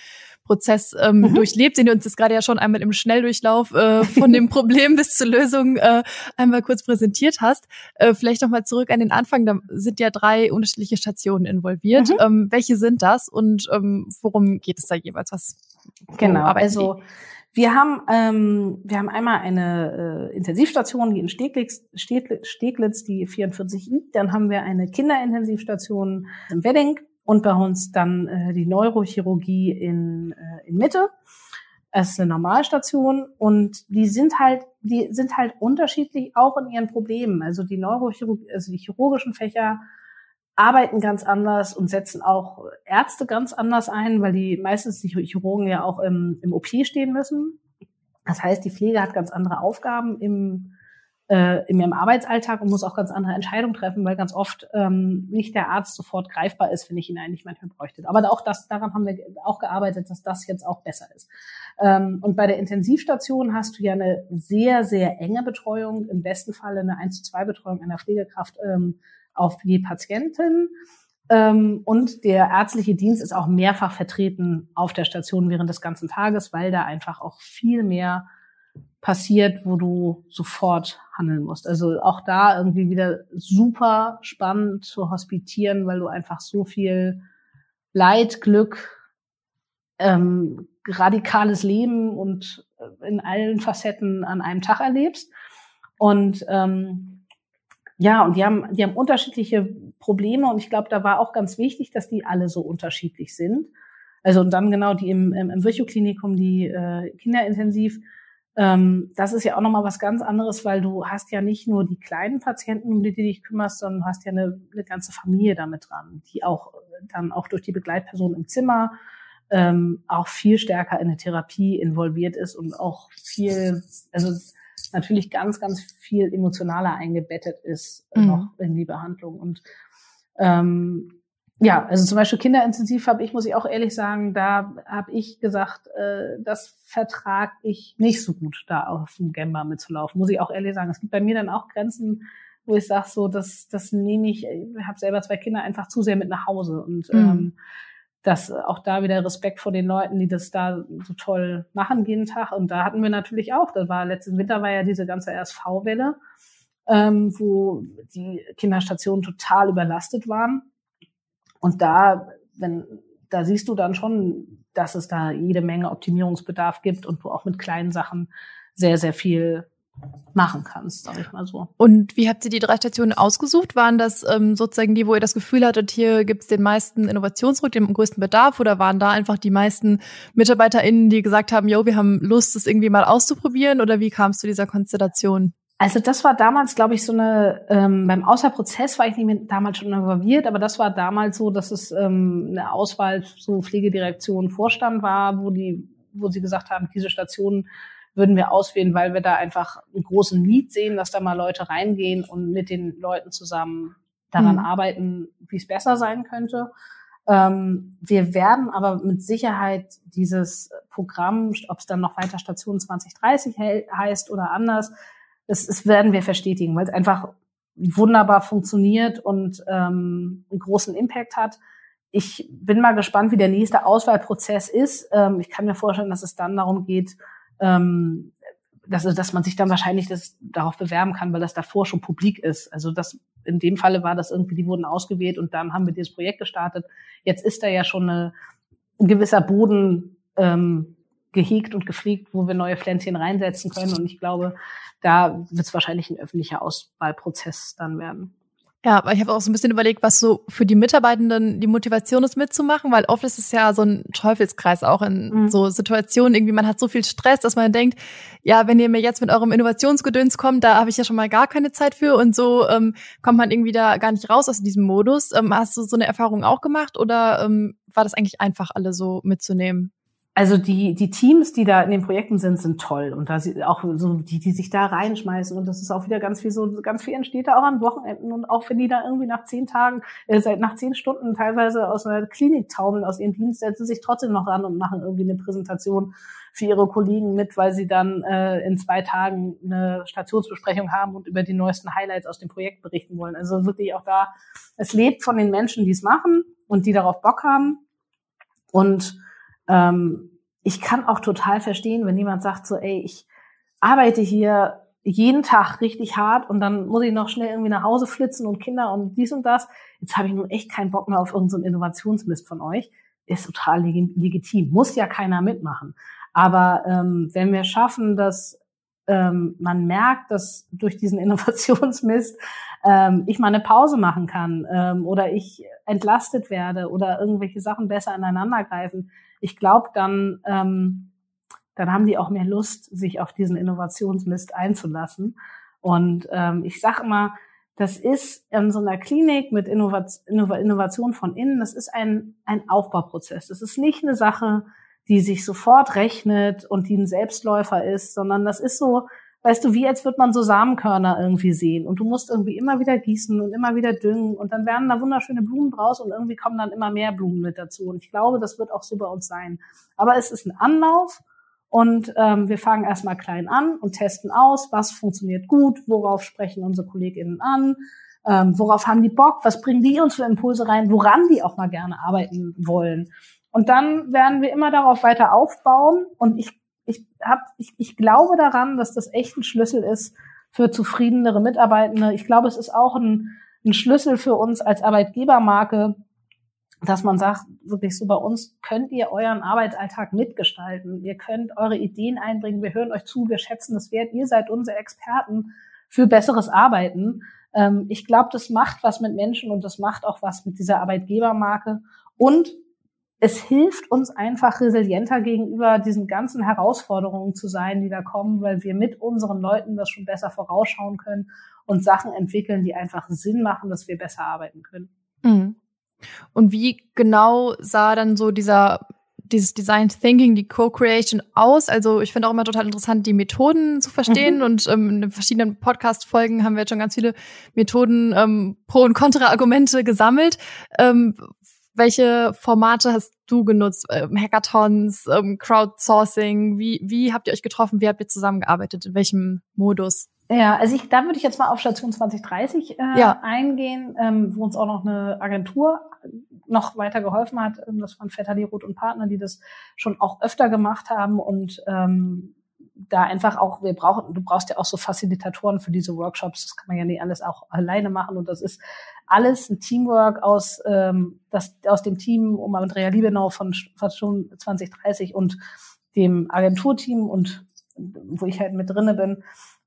Prozess ähm, mhm. durchlebt, den du uns jetzt gerade ja schon einmal im Schnelldurchlauf äh, von dem Problem bis zur Lösung äh, einmal kurz präsentiert hast. Äh, vielleicht noch mal zurück an den Anfang. Da sind ja drei unterschiedliche Stationen involviert. Mhm. Ähm, welche sind das und ähm, worum geht es da jeweils? Was genau, also wir haben, ähm, wir haben einmal eine äh, Intensivstation, die in Steglitz, Steglitz, die 44i. Dann haben wir eine Kinderintensivstation im Wedding und bei uns dann äh, die Neurochirurgie in, äh, in Mitte. Es ist eine Normalstation und die sind halt, die sind halt unterschiedlich auch in ihren Problemen. Also die Neurochirurgie, also die chirurgischen Fächer arbeiten ganz anders und setzen auch Ärzte ganz anders ein, weil die meistens die Chirurgen ja auch im, im OP stehen müssen. Das heißt, die Pflege hat ganz andere Aufgaben im, äh, in ihrem Arbeitsalltag und muss auch ganz andere Entscheidungen treffen, weil ganz oft ähm, nicht der Arzt sofort greifbar ist, wenn ich ihn eigentlich manchmal bräuchte. Aber auch das, daran haben wir auch gearbeitet, dass das jetzt auch besser ist. Ähm, und bei der Intensivstation hast du ja eine sehr, sehr enge Betreuung, im besten Falle eine 1 zu 2 Betreuung einer Pflegekraft ähm, auf die Patientin. Ähm, und der ärztliche Dienst ist auch mehrfach vertreten auf der Station während des ganzen Tages, weil da einfach auch viel mehr passiert, wo du sofort handeln musst. Also auch da irgendwie wieder super spannend zu hospitieren, weil du einfach so viel Leid, Glück, ähm, radikales Leben und äh, in allen Facetten an einem Tag erlebst. Und ähm, ja, und die haben, die haben unterschiedliche Probleme und ich glaube, da war auch ganz wichtig, dass die alle so unterschiedlich sind. Also und dann genau die im, im, Virchow-Klinikum, die äh, Kinderintensiv, ähm, das ist ja auch nochmal was ganz anderes, weil du hast ja nicht nur die kleinen Patienten, um die du dich kümmerst, sondern du hast ja eine, eine ganze Familie damit dran, die auch dann auch durch die Begleitperson im Zimmer ähm, auch viel stärker in eine Therapie involviert ist und auch viel, also natürlich ganz, ganz viel emotionaler eingebettet ist äh, mhm. noch in die Behandlung. Und ähm, ja, also zum Beispiel Kinderintensiv habe ich, muss ich auch ehrlich sagen, da habe ich gesagt, äh, das vertrag ich nicht so gut, da auf dem Gemba mitzulaufen. Muss ich auch ehrlich sagen. Es gibt bei mir dann auch Grenzen, wo ich sage, so, das, das nehme ich, ich habe selber zwei Kinder einfach zu sehr mit nach Hause. Und mhm. ähm, dass auch da wieder Respekt vor den Leuten, die das da so toll machen jeden Tag. Und da hatten wir natürlich auch, das war letzten Winter war ja diese ganze RSV-Welle, ähm, wo die Kinderstationen total überlastet waren. Und da, wenn, da siehst du dann schon, dass es da jede Menge Optimierungsbedarf gibt und du auch mit kleinen Sachen sehr, sehr viel machen kannst, sag ich mal so. Und wie habt ihr die drei Stationen ausgesucht? Waren das ähm, sozusagen die, wo ihr das Gefühl hattet, hier gibt es den meisten Innovationsdruck, den größten Bedarf, oder waren da einfach die meisten MitarbeiterInnen, die gesagt haben, yo, wir haben Lust, das irgendwie mal auszuprobieren, oder wie kam es zu dieser Konstellation? Also das war damals, glaube ich, so eine, ähm, beim Auswahlprozess war ich nicht mehr damals schon involviert, aber das war damals so, dass es ähm, eine Auswahl so Pflegedirektion Vorstand war, wo die, wo sie gesagt haben, diese Stationen würden wir auswählen, weil wir da einfach einen großen Need sehen, dass da mal Leute reingehen und mit den Leuten zusammen daran mhm. arbeiten, wie es besser sein könnte. Ähm, wir werden aber mit Sicherheit dieses Programm, ob es dann noch weiter Station 2030 he heißt oder anders, das, das werden wir verstetigen, weil es einfach wunderbar funktioniert und ähm, einen großen Impact hat. Ich bin mal gespannt, wie der nächste Auswahlprozess ist. Ähm, ich kann mir vorstellen, dass es dann darum geht, ähm, dass, dass man sich dann wahrscheinlich das darauf bewerben kann, weil das davor schon publik ist. Also das in dem Falle war das irgendwie, die wurden ausgewählt und dann haben wir dieses Projekt gestartet. Jetzt ist da ja schon eine, ein gewisser Boden ähm, gehegt und gepflegt, wo wir neue Pflänzchen reinsetzen können. Und ich glaube, da wird es wahrscheinlich ein öffentlicher Auswahlprozess dann werden. Ja, aber ich habe auch so ein bisschen überlegt, was so für die Mitarbeitenden die Motivation ist mitzumachen, weil oft ist es ja so ein Teufelskreis auch in mhm. so Situationen. Irgendwie, man hat so viel Stress, dass man denkt, ja, wenn ihr mir jetzt mit eurem Innovationsgedöns kommt, da habe ich ja schon mal gar keine Zeit für und so ähm, kommt man irgendwie da gar nicht raus aus diesem Modus. Ähm, hast du so eine Erfahrung auch gemacht oder ähm, war das eigentlich einfach, alle so mitzunehmen? Also die, die Teams, die da in den Projekten sind, sind toll. Und da sie auch so, die, die sich da reinschmeißen. Und das ist auch wieder ganz viel so, ganz viel entsteht da auch an Wochenenden. Und auch wenn die da irgendwie nach zehn Tagen, äh, seit nach zehn Stunden teilweise aus einer Klinik taumeln, aus ihrem Dienst, setzen sich trotzdem noch ran und machen irgendwie eine Präsentation für ihre Kollegen mit, weil sie dann äh, in zwei Tagen eine Stationsbesprechung haben und über die neuesten Highlights aus dem Projekt berichten wollen. Also wirklich auch da, es lebt von den Menschen, die es machen und die darauf Bock haben. Und ähm, ich kann auch total verstehen, wenn jemand sagt so, ey, ich arbeite hier jeden Tag richtig hart und dann muss ich noch schnell irgendwie nach Hause flitzen und Kinder und dies und das. Jetzt habe ich nun echt keinen Bock mehr auf irgendeinen Innovationsmist von euch. Ist total legitim. Muss ja keiner mitmachen. Aber ähm, wenn wir schaffen, dass ähm, man merkt, dass durch diesen Innovationsmist ähm, ich mal eine Pause machen kann ähm, oder ich entlastet werde oder irgendwelche Sachen besser ineinander greifen, ich glaube, dann, ähm, dann haben die auch mehr Lust, sich auf diesen Innovationsmist einzulassen. Und ähm, ich sage immer, das ist in so einer Klinik mit Innovation von innen, das ist ein, ein Aufbauprozess. Das ist nicht eine Sache, die sich sofort rechnet und die ein Selbstläufer ist, sondern das ist so, weißt du, wie als würde man so Samenkörner irgendwie sehen und du musst irgendwie immer wieder gießen und immer wieder düngen und dann werden da wunderschöne Blumen draus und irgendwie kommen dann immer mehr Blumen mit dazu und ich glaube, das wird auch so bei uns sein. Aber es ist ein Anlauf und ähm, wir fangen erstmal klein an und testen aus, was funktioniert gut, worauf sprechen unsere KollegInnen an, ähm, worauf haben die Bock, was bringen die uns für Impulse rein, woran die auch mal gerne arbeiten wollen. Und dann werden wir immer darauf weiter aufbauen und ich ich, hab, ich, ich glaube daran, dass das echt ein Schlüssel ist für zufriedenere Mitarbeitende. Ich glaube, es ist auch ein, ein Schlüssel für uns als Arbeitgebermarke, dass man sagt, wirklich so bei uns könnt ihr euren Arbeitsalltag mitgestalten. Ihr könnt eure Ideen einbringen. Wir hören euch zu. Wir schätzen das wert. Ihr seid unsere Experten für besseres Arbeiten. Ähm, ich glaube, das macht was mit Menschen und das macht auch was mit dieser Arbeitgebermarke. Und es hilft uns einfach resilienter gegenüber diesen ganzen Herausforderungen zu sein, die da kommen, weil wir mit unseren Leuten das schon besser vorausschauen können und Sachen entwickeln, die einfach Sinn machen, dass wir besser arbeiten können. Mhm. Und wie genau sah dann so dieser dieses Design Thinking, die Co-Creation aus. Also ich finde auch immer total interessant, die Methoden zu verstehen. Mhm. Und ähm, in den verschiedenen Podcast-Folgen haben wir jetzt schon ganz viele Methoden, ähm, Pro- und Kontra-Argumente gesammelt. Ähm, welche Formate hast du genutzt? Ähm, Hackathons, ähm, Crowdsourcing? Wie, wie habt ihr euch getroffen? Wie habt ihr zusammengearbeitet? In welchem Modus? Ja, also ich, da würde ich jetzt mal auf Station 2030 äh, ja. eingehen, ähm, wo uns auch noch eine Agentur noch weiter geholfen hat. Ähm, das waren Vetterli Roth und Partner, die das schon auch öfter gemacht haben und ähm, da einfach auch, wir brauchen, du brauchst ja auch so Facilitatoren für diese Workshops. Das kann man ja nicht alles auch alleine machen. Und das ist alles ein Teamwork aus, ähm, das, aus dem Team um Andrea Liebenau von, von schon 2030 und dem Agenturteam und wo ich halt mit drinne bin.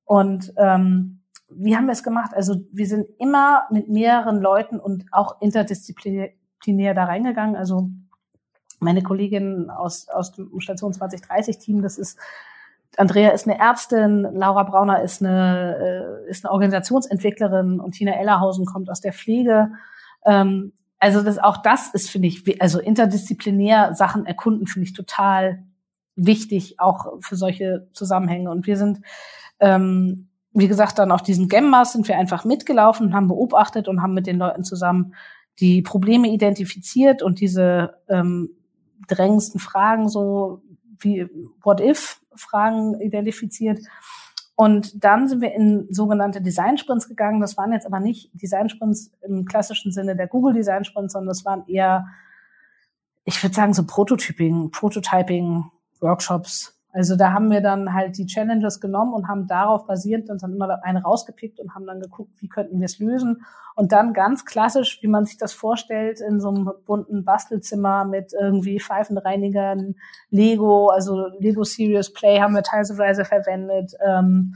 Und ähm, wie haben wir es gemacht? Also wir sind immer mit mehreren Leuten und auch interdisziplinär da reingegangen. Also meine Kollegin aus, aus dem Station 2030 Team, das ist Andrea ist eine Ärztin, Laura Brauner ist eine, äh, ist eine Organisationsentwicklerin und Tina Ellerhausen kommt aus der Pflege. Ähm, also das, auch das ist, finde ich, also interdisziplinär Sachen erkunden, finde ich total wichtig, auch für solche Zusammenhänge. Und wir sind, ähm, wie gesagt, dann auf diesen Gemmas sind wir einfach mitgelaufen, haben beobachtet und haben mit den Leuten zusammen die Probleme identifiziert und diese ähm, drängendsten Fragen so wie What if Fragen identifiziert. Und dann sind wir in sogenannte Design Sprints gegangen. Das waren jetzt aber nicht Design Sprints im klassischen Sinne der Google Design Sprints, sondern das waren eher, ich würde sagen, so Prototyping, Prototyping Workshops, Also da haben wir dann halt die Challenges genommen und haben darauf basierend uns dann immer eine rausgepickt und haben dann geguckt, wie könnten wir es lösen. Und dann ganz klassisch, wie man sich das vorstellt, in so einem bunten Bastelzimmer mit irgendwie Pfeifenreinigern, Lego, also Lego Serious Play haben wir teilweise verwendet ähm,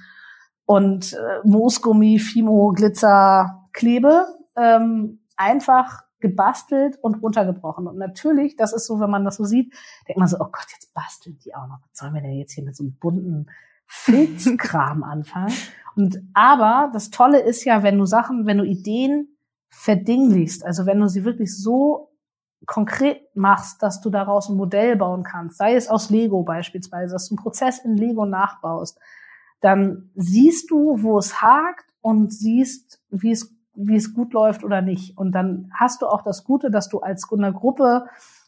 und äh, Moosgummi, Fimo, Glitzer, Klebe. Ähm, einfach gebastelt und runtergebrochen. Und natürlich, das ist so, wenn man das so sieht, denkt man so, oh Gott, jetzt basteln die auch noch. Was sollen wir denn jetzt hier mit so einem bunten Filzkram anfangen? Und aber das Tolle ist ja, wenn du Sachen, wenn du Ideen verdinglichst, also wenn du sie wirklich so konkret machst, dass du daraus ein Modell bauen kannst, sei es aus Lego beispielsweise, dass du einen Prozess in Lego nachbaust, dann siehst du, wo es hakt und siehst, wie es wie es gut läuft oder nicht. Und dann hast du auch das Gute, dass du als eine Gruppe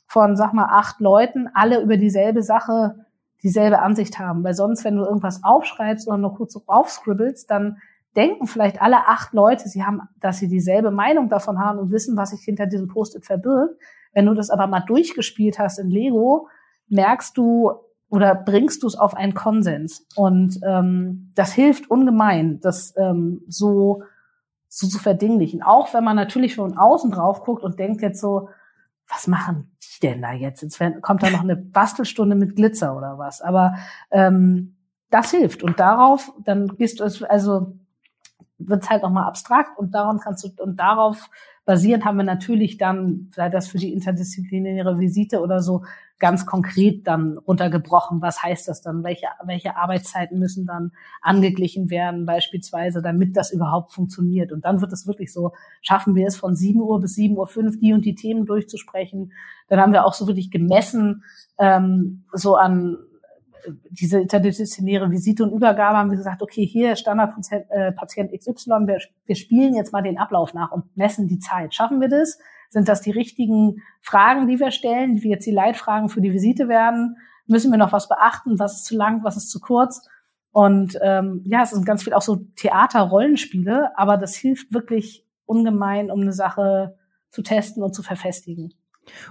von, sag mal, acht Leuten alle über dieselbe Sache dieselbe Ansicht haben. Weil sonst, wenn du irgendwas aufschreibst oder nur kurz aufscribbelst, dann denken vielleicht alle acht Leute, sie haben, dass sie dieselbe Meinung davon haben und wissen, was sich hinter diesem Post-it verbirgt. Wenn du das aber mal durchgespielt hast in Lego, merkst du oder bringst du es auf einen Konsens. Und ähm, das hilft ungemein, das ähm, so so zu verdinglichen. Auch wenn man natürlich von außen drauf guckt und denkt jetzt so, was machen die denn da jetzt? Jetzt kommt da noch eine Bastelstunde mit Glitzer oder was. Aber ähm, das hilft. Und darauf, dann gehst du es, also wird's halt nochmal abstrakt und daran kannst du, und darauf basierend haben wir natürlich dann, sei das für die interdisziplinäre Visite oder so, ganz konkret dann runtergebrochen. Was heißt das dann? Welche, welche Arbeitszeiten müssen dann angeglichen werden, beispielsweise, damit das überhaupt funktioniert? Und dann wird es wirklich so, schaffen wir es von 7 Uhr bis 7 Uhr 5 die und die Themen durchzusprechen. Dann haben wir auch so wirklich gemessen, ähm, so an diese interdisziplinäre Visite und Übergabe haben wir gesagt, okay, hier Standardpatient äh, XY, wir, wir spielen jetzt mal den Ablauf nach und messen die Zeit. Schaffen wir das? Sind das die richtigen Fragen, die wir stellen, wie jetzt die Leitfragen für die Visite werden? Müssen wir noch was beachten? Was ist zu lang? Was ist zu kurz? Und ähm, ja, es sind ganz viel auch so Theater-Rollenspiele, aber das hilft wirklich ungemein, um eine Sache zu testen und zu verfestigen.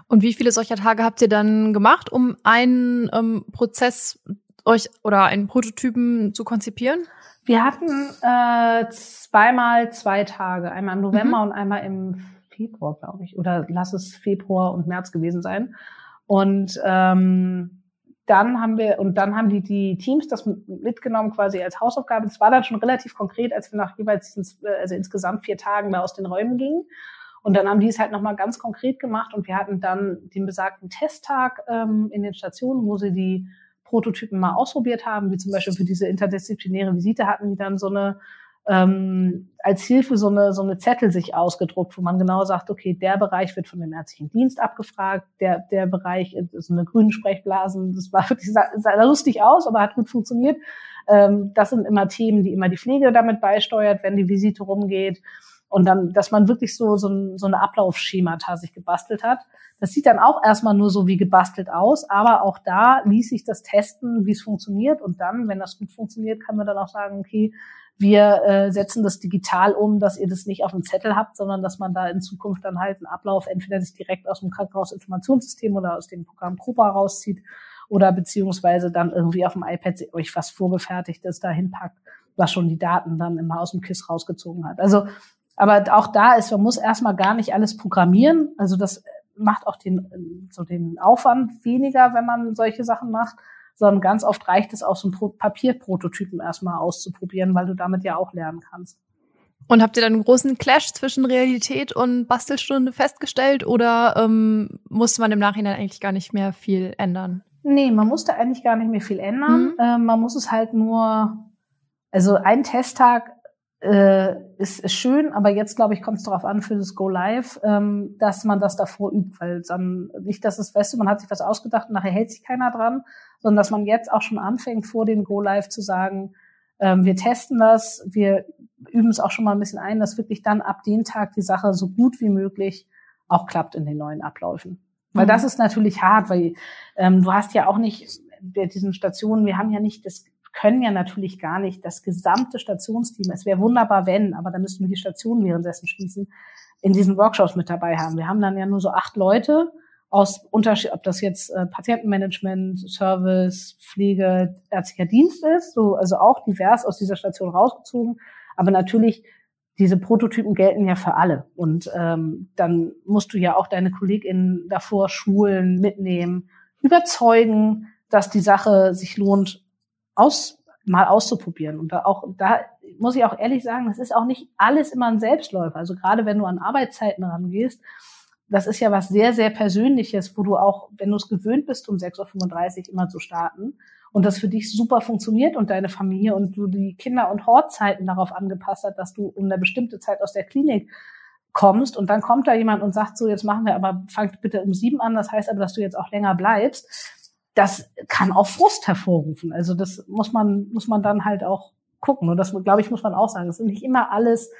Und wie viele solcher Tage habt ihr dann gemacht, um einen ähm, Prozess euch oder einen Prototypen zu konzipieren? Wir hatten äh, zweimal zwei Tage, einmal im November mhm. und einmal im Februar, glaube ich, oder lass es Februar und März gewesen sein. Und ähm, dann haben wir und dann haben die die Teams das mitgenommen quasi als Hausaufgabe. Das war dann schon relativ konkret, als wir nach jeweils äh, also insgesamt vier Tagen da aus den Räumen gingen. Und dann haben die es halt nochmal ganz konkret gemacht und wir hatten dann den besagten Testtag ähm, in den Stationen, wo sie die Prototypen mal ausprobiert haben, wie zum Beispiel für diese interdisziplinäre Visite hatten die dann so eine ähm, als Hilfe so eine, so eine Zettel sich ausgedruckt, wo man genau sagt, okay, der Bereich wird von dem ärztlichen Dienst abgefragt, der, der Bereich ist eine grüne Sprechblasen, das war wirklich, sah, sah lustig aus, aber hat gut funktioniert. Ähm, das sind immer Themen, die immer die Pflege damit beisteuert, wenn die Visite rumgeht. Und dann, dass man wirklich so, so, ein, so eine Ablaufschemata sich gebastelt hat. Das sieht dann auch erstmal nur so wie gebastelt aus, aber auch da ließ sich das testen, wie es funktioniert. Und dann, wenn das gut funktioniert, kann man dann auch sagen, okay, wir äh, setzen das digital um, dass ihr das nicht auf dem Zettel habt, sondern dass man da in Zukunft dann halt einen Ablauf entweder sich direkt aus dem Krankenhausinformationssystem oder aus dem Programm Propa rauszieht oder beziehungsweise dann irgendwie auf dem iPad euch was vorgefertigtes dahin packt, was schon die Daten dann immer aus dem KISS rausgezogen hat. Also aber auch da ist, man muss erstmal gar nicht alles programmieren. Also das macht auch den, so den Aufwand weniger, wenn man solche Sachen macht, sondern ganz oft reicht es auch, so einen Papierprototypen erstmal auszuprobieren, weil du damit ja auch lernen kannst. Und habt ihr dann einen großen Clash zwischen Realität und Bastelstunde festgestellt oder ähm, musste man im Nachhinein eigentlich gar nicht mehr viel ändern? Nee, man musste eigentlich gar nicht mehr viel ändern. Mhm. Ähm, man muss es halt nur, also ein Testtag äh, ist, ist schön, aber jetzt glaube ich kommt es darauf an für das Go Live, ähm, dass man das davor übt, weil dann nicht, dass es, weißt du, man hat sich was ausgedacht und nachher hält sich keiner dran, sondern dass man jetzt auch schon anfängt vor dem Go Live zu sagen, ähm, wir testen das, wir üben es auch schon mal ein bisschen ein, dass wirklich dann ab dem Tag die Sache so gut wie möglich auch klappt in den neuen Abläufen. Weil mhm. das ist natürlich hart, weil ähm, du hast ja auch nicht bei diesen Stationen, wir haben ja nicht das können ja natürlich gar nicht das gesamte Stationsteam, es wäre wunderbar, wenn, aber dann müssten wir die Station währenddessen schließen, in diesen Workshops mit dabei haben. Wir haben dann ja nur so acht Leute aus Unterschied, ob das jetzt äh, Patientenmanagement, Service, Pflege, ärztlicher Dienst ist, so, also auch divers aus dieser Station rausgezogen. Aber natürlich, diese Prototypen gelten ja für alle. Und ähm, dann musst du ja auch deine KollegInnen davor schulen, mitnehmen, überzeugen, dass die Sache sich lohnt, aus, mal auszuprobieren. Und da auch, da muss ich auch ehrlich sagen, das ist auch nicht alles immer ein Selbstläufer. Also gerade wenn du an Arbeitszeiten rangehst, das ist ja was sehr, sehr Persönliches, wo du auch, wenn du es gewöhnt bist, um 6.35 Uhr immer zu starten und das für dich super funktioniert und deine Familie und du die Kinder- und Hortzeiten darauf angepasst hast, dass du um eine bestimmte Zeit aus der Klinik kommst und dann kommt da jemand und sagt so, jetzt machen wir aber, fangt bitte um sieben an, das heißt aber, dass du jetzt auch länger bleibst. Das kann auch Frust hervorrufen. Also das muss man, muss man dann halt auch gucken. Und das, glaube ich, muss man auch sagen. Es sind nicht immer alles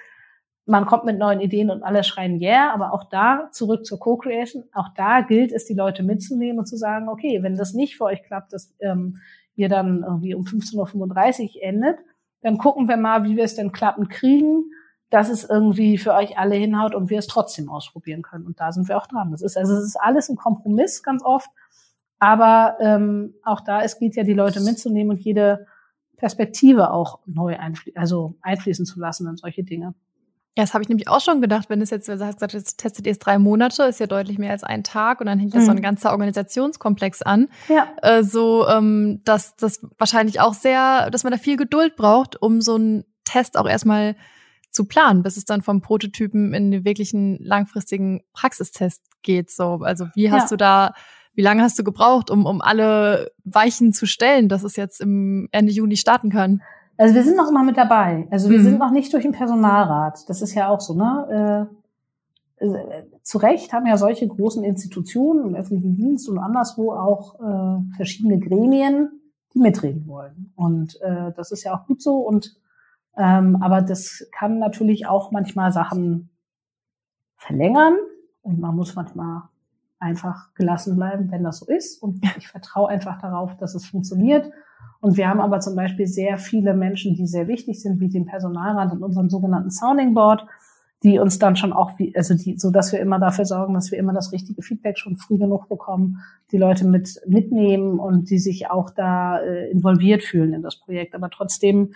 man kommt mit neuen Ideen und alle schreien yeah, aber auch da zurück zur Co-Creation, auch da gilt es, die Leute mitzunehmen und zu sagen, okay, wenn das nicht für euch klappt, dass ähm, ihr dann irgendwie um 15.35 Uhr endet, dann gucken wir mal, wie wir es denn klappen kriegen, dass es irgendwie für euch alle hinhaut und wir es trotzdem ausprobieren können. Und da sind wir auch dran. Das ist also es ist alles ein Kompromiss ganz oft, aber ähm, auch da es geht ja die Leute mitzunehmen und jede Perspektive auch neu einfließen, also einfließen zu lassen in solche Dinge. Ja, das habe ich nämlich auch schon gedacht, wenn es jetzt, du hast gesagt, jetzt testet ihr es drei Monate, ist ja deutlich mehr als ein Tag und dann hängt das mhm. so ein mhm. ganzer Organisationskomplex an. Ja. Äh, so, ähm, dass das wahrscheinlich auch sehr, dass man da viel Geduld braucht, um so einen Test auch erstmal zu planen, bis es dann vom Prototypen in den wirklichen langfristigen Praxistest geht. So, also wie hast ja. du da, wie lange hast du gebraucht, um, um alle Weichen zu stellen, dass es jetzt im Ende Juni starten kann? Also wir sind noch immer mit dabei. Also wir mhm. sind noch nicht durch den Personalrat. Das ist ja auch so, ne? Äh, äh, zu Recht haben ja solche großen Institutionen im öffentlichen Dienst und anderswo auch äh, verschiedene Gremien, die mitreden wollen. Und äh, das ist ja auch gut so. Und ähm, aber das kann natürlich auch manchmal Sachen verlängern und man muss manchmal einfach gelassen bleiben, wenn das so ist. Und ich vertraue einfach darauf, dass es funktioniert. Und wir haben aber zum Beispiel sehr viele Menschen, die sehr wichtig sind, wie den Personalrat und unserem sogenannten Sounding Board, die uns dann schon auch, also die, so dass wir immer dafür sorgen, dass wir immer das richtige Feedback schon früh genug bekommen, die Leute mit mitnehmen und die sich auch da äh, involviert fühlen in das Projekt. Aber trotzdem,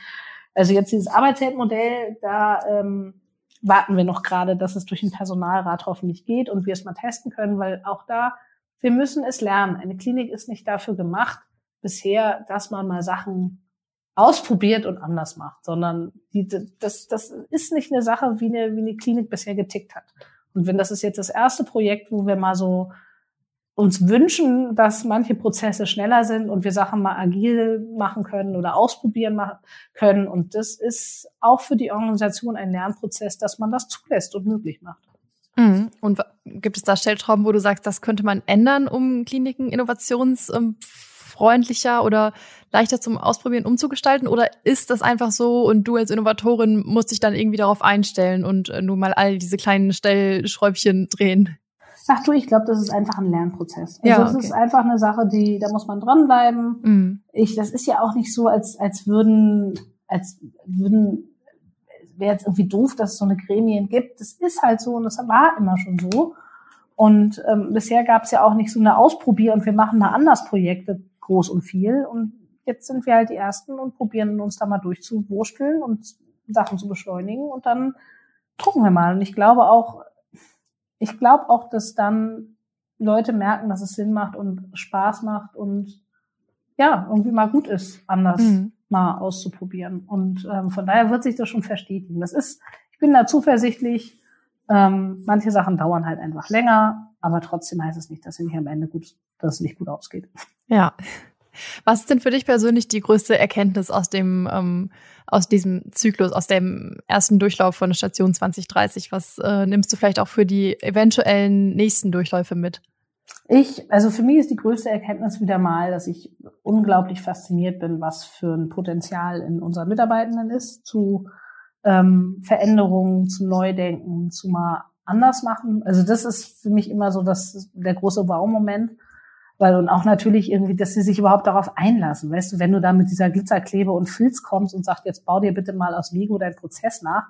also jetzt dieses Arbeitszeitmodell, da ähm, warten wir noch gerade, dass es durch den Personalrat hoffentlich geht und wir es mal testen können, weil auch da, wir müssen es lernen. Eine Klinik ist nicht dafür gemacht, bisher, dass man mal Sachen ausprobiert und anders macht, sondern die, das, das ist nicht eine Sache, wie eine, wie eine Klinik bisher getickt hat. Und wenn das ist jetzt das erste Projekt, wo wir mal so uns wünschen, dass manche Prozesse schneller sind und wir Sachen mal agil machen können oder ausprobieren machen können. Und das ist auch für die Organisation ein Lernprozess, dass man das zulässt und möglich macht. Mhm. Und gibt es da Stellschrauben, wo du sagst, das könnte man ändern, um Kliniken innovations freundlicher oder leichter zum Ausprobieren umzugestalten? Oder ist das einfach so und du als Innovatorin musst dich dann irgendwie darauf einstellen und äh, nur mal all diese kleinen Stellschräubchen drehen? Ach du, ich glaube, das ist einfach ein Lernprozess. Also ja, okay. es ist einfach eine Sache, die, da muss man dranbleiben. Mhm. Ich, das ist ja auch nicht so, als, als würden, als würden, wäre jetzt irgendwie doof, dass es so eine Gremien gibt. Das ist halt so und das war immer schon so. Und ähm, bisher gab es ja auch nicht so eine Ausprobier- und wir machen mal anders Projekte groß und viel. Und jetzt sind wir halt die Ersten und probieren uns da mal durchzuwursteln und Sachen zu beschleunigen und dann gucken wir mal. Und ich glaube auch, ich glaube auch, dass dann Leute merken, dass es Sinn macht und Spaß macht und ja, irgendwie mal gut ist, anders mhm. mal auszuprobieren. Und ähm, von daher wird sich das schon verstetigen. Das ist, ich bin da zuversichtlich. Ähm, manche Sachen dauern halt einfach länger, aber trotzdem heißt es nicht, dass sie nicht am Ende gut, dass es nicht gut ausgeht. Ja. Was ist denn für dich persönlich die größte Erkenntnis aus dem ähm, aus diesem Zyklus, aus dem ersten Durchlauf von Station 2030? Was äh, nimmst du vielleicht auch für die eventuellen nächsten Durchläufe mit? Ich, also für mich ist die größte Erkenntnis wieder mal, dass ich unglaublich fasziniert bin, was für ein Potenzial in unseren Mitarbeitenden ist, zu ähm, Veränderungen, zu Neudenken, zu mal anders machen. Also das ist für mich immer so das, der große Wow-Moment. Weil und auch natürlich irgendwie, dass sie sich überhaupt darauf einlassen. Weißt du, wenn du da mit dieser Glitzerklebe und Filz kommst und sagst, jetzt bau dir bitte mal aus Lego deinen Prozess nach,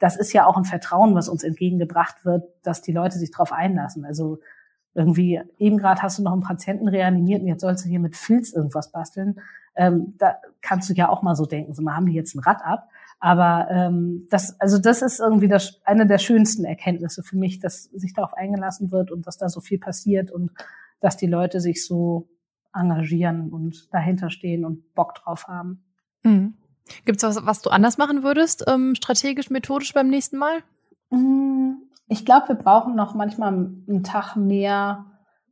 das ist ja auch ein Vertrauen, was uns entgegengebracht wird, dass die Leute sich darauf einlassen. Also irgendwie, eben gerade hast du noch einen Patienten reanimiert und jetzt sollst du hier mit Filz irgendwas basteln. Ähm, da kannst du ja auch mal so denken, so mal haben die jetzt ein Rad ab. Aber ähm, das, also das ist irgendwie das, eine der schönsten Erkenntnisse für mich, dass sich darauf eingelassen wird und dass da so viel passiert und dass die Leute sich so engagieren und dahinter stehen und Bock drauf haben. Mhm. Gibt es was, was du anders machen würdest, ähm, strategisch, methodisch beim nächsten Mal? Mm, ich glaube, wir brauchen noch manchmal einen Tag mehr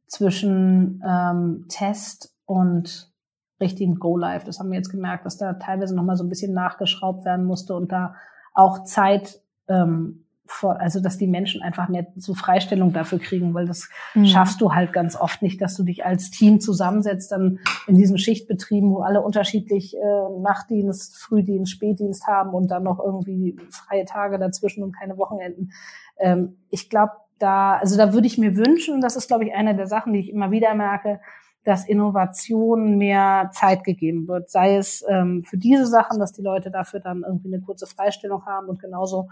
zwischen ähm, Test und richtigen Go-Live. Das haben wir jetzt gemerkt, dass da teilweise noch mal so ein bisschen nachgeschraubt werden musste und da auch Zeit ähm, vor, also dass die Menschen einfach mehr so Freistellung dafür kriegen, weil das mhm. schaffst du halt ganz oft nicht, dass du dich als Team zusammensetzt, dann in diesen Schichtbetrieben, wo alle unterschiedlich äh, Nachtdienst, Frühdienst, Spätdienst haben und dann noch irgendwie freie Tage dazwischen und keine Wochenenden. Ähm, ich glaube, da, also da würde ich mir wünschen, das ist, glaube ich, eine der Sachen, die ich immer wieder merke, dass Innovation mehr Zeit gegeben wird. Sei es ähm, für diese Sachen, dass die Leute dafür dann irgendwie eine kurze Freistellung haben. Und genauso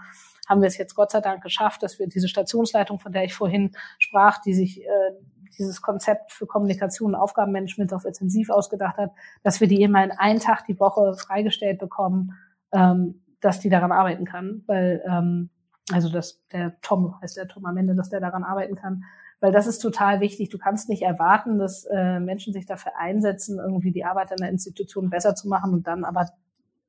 haben wir es jetzt Gott sei Dank geschafft, dass wir diese Stationsleitung, von der ich vorhin sprach, die sich äh, dieses Konzept für Kommunikation und Aufgabenmanagement auf intensiv ausgedacht hat, dass wir die immer in einen Tag die Woche freigestellt bekommen, ähm, dass die daran arbeiten kann. Weil, ähm, also dass der Tom, heißt der Tom am Ende, dass der daran arbeiten kann weil das ist total wichtig. Du kannst nicht erwarten, dass äh, Menschen sich dafür einsetzen, irgendwie die Arbeit in der Institution besser zu machen und dann aber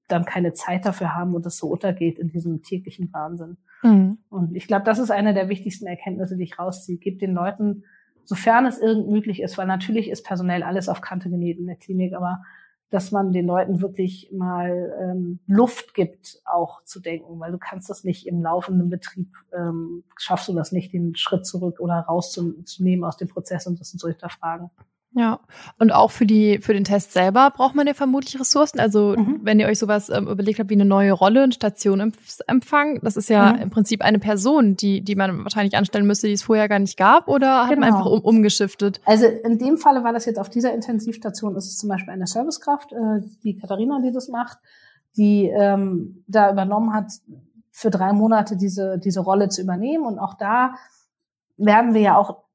dann keine Zeit dafür haben und es so untergeht in diesem täglichen Wahnsinn. Mhm. Und ich glaube, das ist eine der wichtigsten Erkenntnisse, die ich rausziehe. Gib den Leuten, sofern es irgend möglich ist, weil natürlich ist personell alles auf Kante genäht in der Klinik, aber dass man den Leuten wirklich mal ähm, Luft gibt, auch zu denken, weil du kannst das nicht im laufenden Betrieb, ähm, schaffst du das nicht, den Schritt zurück oder rauszunehmen aus dem Prozess und das zu hinterfragen. Ja, und auch für die für den Test selber braucht man ja vermutlich Ressourcen. Also mhm. wenn ihr euch sowas ähm, überlegt habt wie eine neue Rolle, eine Station empfangen, das ist ja mhm. im Prinzip eine Person, die die man wahrscheinlich anstellen müsste, die es vorher gar nicht gab, oder hat genau. man einfach um, umgeschiftet? Also in dem Falle war das jetzt auf dieser Intensivstation, ist es zum Beispiel eine Servicekraft, äh, die Katharina, die das macht, die ähm, da übernommen hat, für drei Monate diese diese Rolle zu übernehmen und auch da werden wir ja auch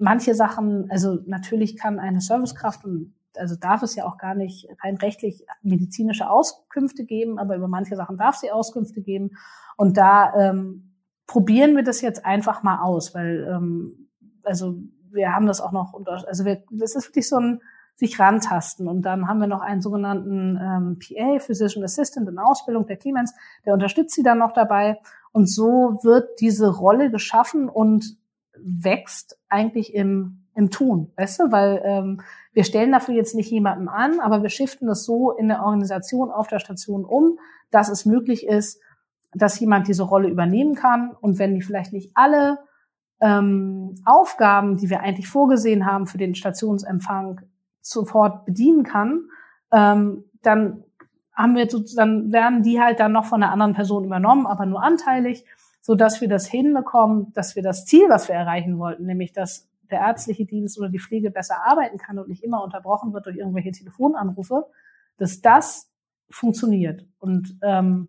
manche Sachen, also natürlich kann eine Servicekraft und also darf es ja auch gar nicht rein rechtlich medizinische Auskünfte geben, aber über manche Sachen darf sie Auskünfte geben. Und da ähm, probieren wir das jetzt einfach mal aus, weil ähm, also wir haben das auch noch unter, also wir, das ist wirklich so ein sich rantasten. Und dann haben wir noch einen sogenannten ähm, PA, Physician Assistant in Ausbildung, der Clemens, der unterstützt sie dann noch dabei. Und so wird diese Rolle geschaffen und wächst eigentlich im, im Tun, weißt du, weil ähm, wir stellen dafür jetzt nicht jemanden an, aber wir shiften das so in der Organisation auf der Station um, dass es möglich ist, dass jemand diese Rolle übernehmen kann. Und wenn die vielleicht nicht alle ähm, Aufgaben, die wir eigentlich vorgesehen haben für den Stationsempfang, sofort bedienen kann, ähm, dann haben wir sozusagen, werden die halt dann noch von einer anderen Person übernommen, aber nur anteilig so dass wir das hinbekommen, dass wir das Ziel, was wir erreichen wollten, nämlich dass der ärztliche Dienst oder die Pflege besser arbeiten kann und nicht immer unterbrochen wird durch irgendwelche Telefonanrufe, dass das funktioniert. Und ähm,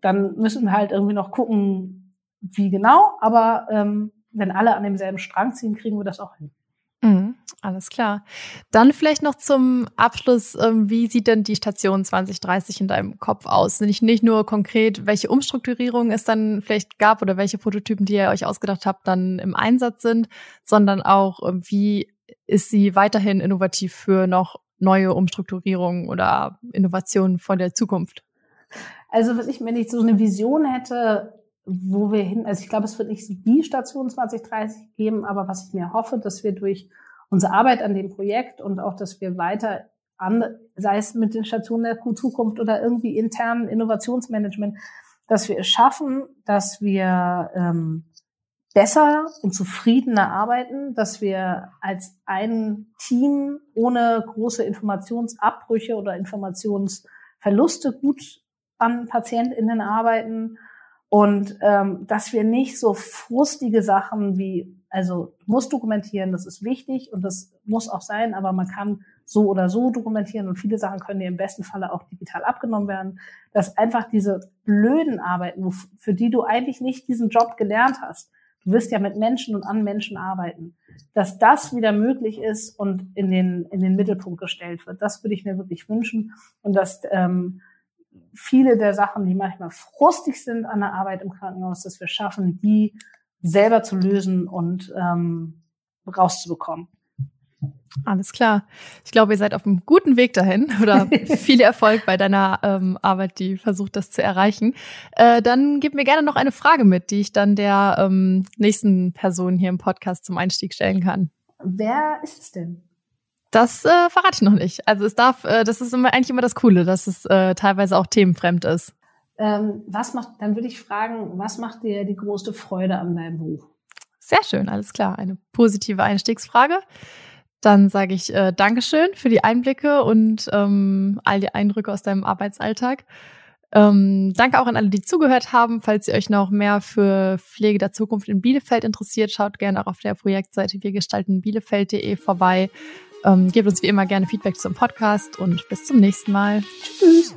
dann müssen wir halt irgendwie noch gucken, wie genau, aber ähm, wenn alle an demselben Strang ziehen, kriegen wir das auch hin. Alles klar. Dann vielleicht noch zum Abschluss, ähm, wie sieht denn die Station 2030 in deinem Kopf aus? Nicht, nicht nur konkret, welche Umstrukturierungen es dann vielleicht gab oder welche Prototypen, die ihr euch ausgedacht habt, dann im Einsatz sind, sondern auch, ähm, wie ist sie weiterhin innovativ für noch neue Umstrukturierungen oder Innovationen von der Zukunft? Also, was ich, wenn ich so eine Vision hätte, wo wir hin, also ich glaube, es wird nicht die Station 2030 geben, aber was ich mir hoffe, dass wir durch unsere Arbeit an dem Projekt und auch, dass wir weiter an, sei es mit den Stationen der Zukunft oder irgendwie internen Innovationsmanagement, dass wir es schaffen, dass wir ähm, besser und zufriedener arbeiten, dass wir als ein Team ohne große Informationsabbrüche oder Informationsverluste gut an PatientInnen arbeiten und ähm, dass wir nicht so frustige Sachen wie, also muss dokumentieren, das ist wichtig und das muss auch sein, aber man kann so oder so dokumentieren und viele Sachen können dir im besten Falle auch digital abgenommen werden, dass einfach diese blöden Arbeiten, für die du eigentlich nicht diesen Job gelernt hast, du wirst ja mit Menschen und an Menschen arbeiten, dass das wieder möglich ist und in den, in den Mittelpunkt gestellt wird. Das würde ich mir wirklich wünschen und dass ähm, viele der Sachen, die manchmal frustig sind an der Arbeit im Krankenhaus, dass wir schaffen, die selber zu lösen und ähm, rauszubekommen. Alles klar. Ich glaube, ihr seid auf einem guten Weg dahin oder viel Erfolg bei deiner ähm, Arbeit, die versucht, das zu erreichen. Äh, dann gib mir gerne noch eine Frage mit, die ich dann der ähm, nächsten Person hier im Podcast zum Einstieg stellen kann. Wer ist es denn? Das äh, verrate ich noch nicht. Also es darf, äh, das ist immer, eigentlich immer das Coole, dass es äh, teilweise auch themenfremd ist. Ähm, was macht, dann würde ich fragen, was macht dir die größte Freude an deinem Buch? Sehr schön, alles klar. Eine positive Einstiegsfrage. Dann sage ich äh, Dankeschön für die Einblicke und ähm, all die Eindrücke aus deinem Arbeitsalltag. Ähm, danke auch an alle, die zugehört haben. Falls ihr euch noch mehr für Pflege der Zukunft in Bielefeld interessiert, schaut gerne auch auf der Projektseite wirgestaltenbielefeld.de vorbei. Ähm, gebt uns wie immer gerne Feedback zum Podcast und bis zum nächsten Mal. Tschüss.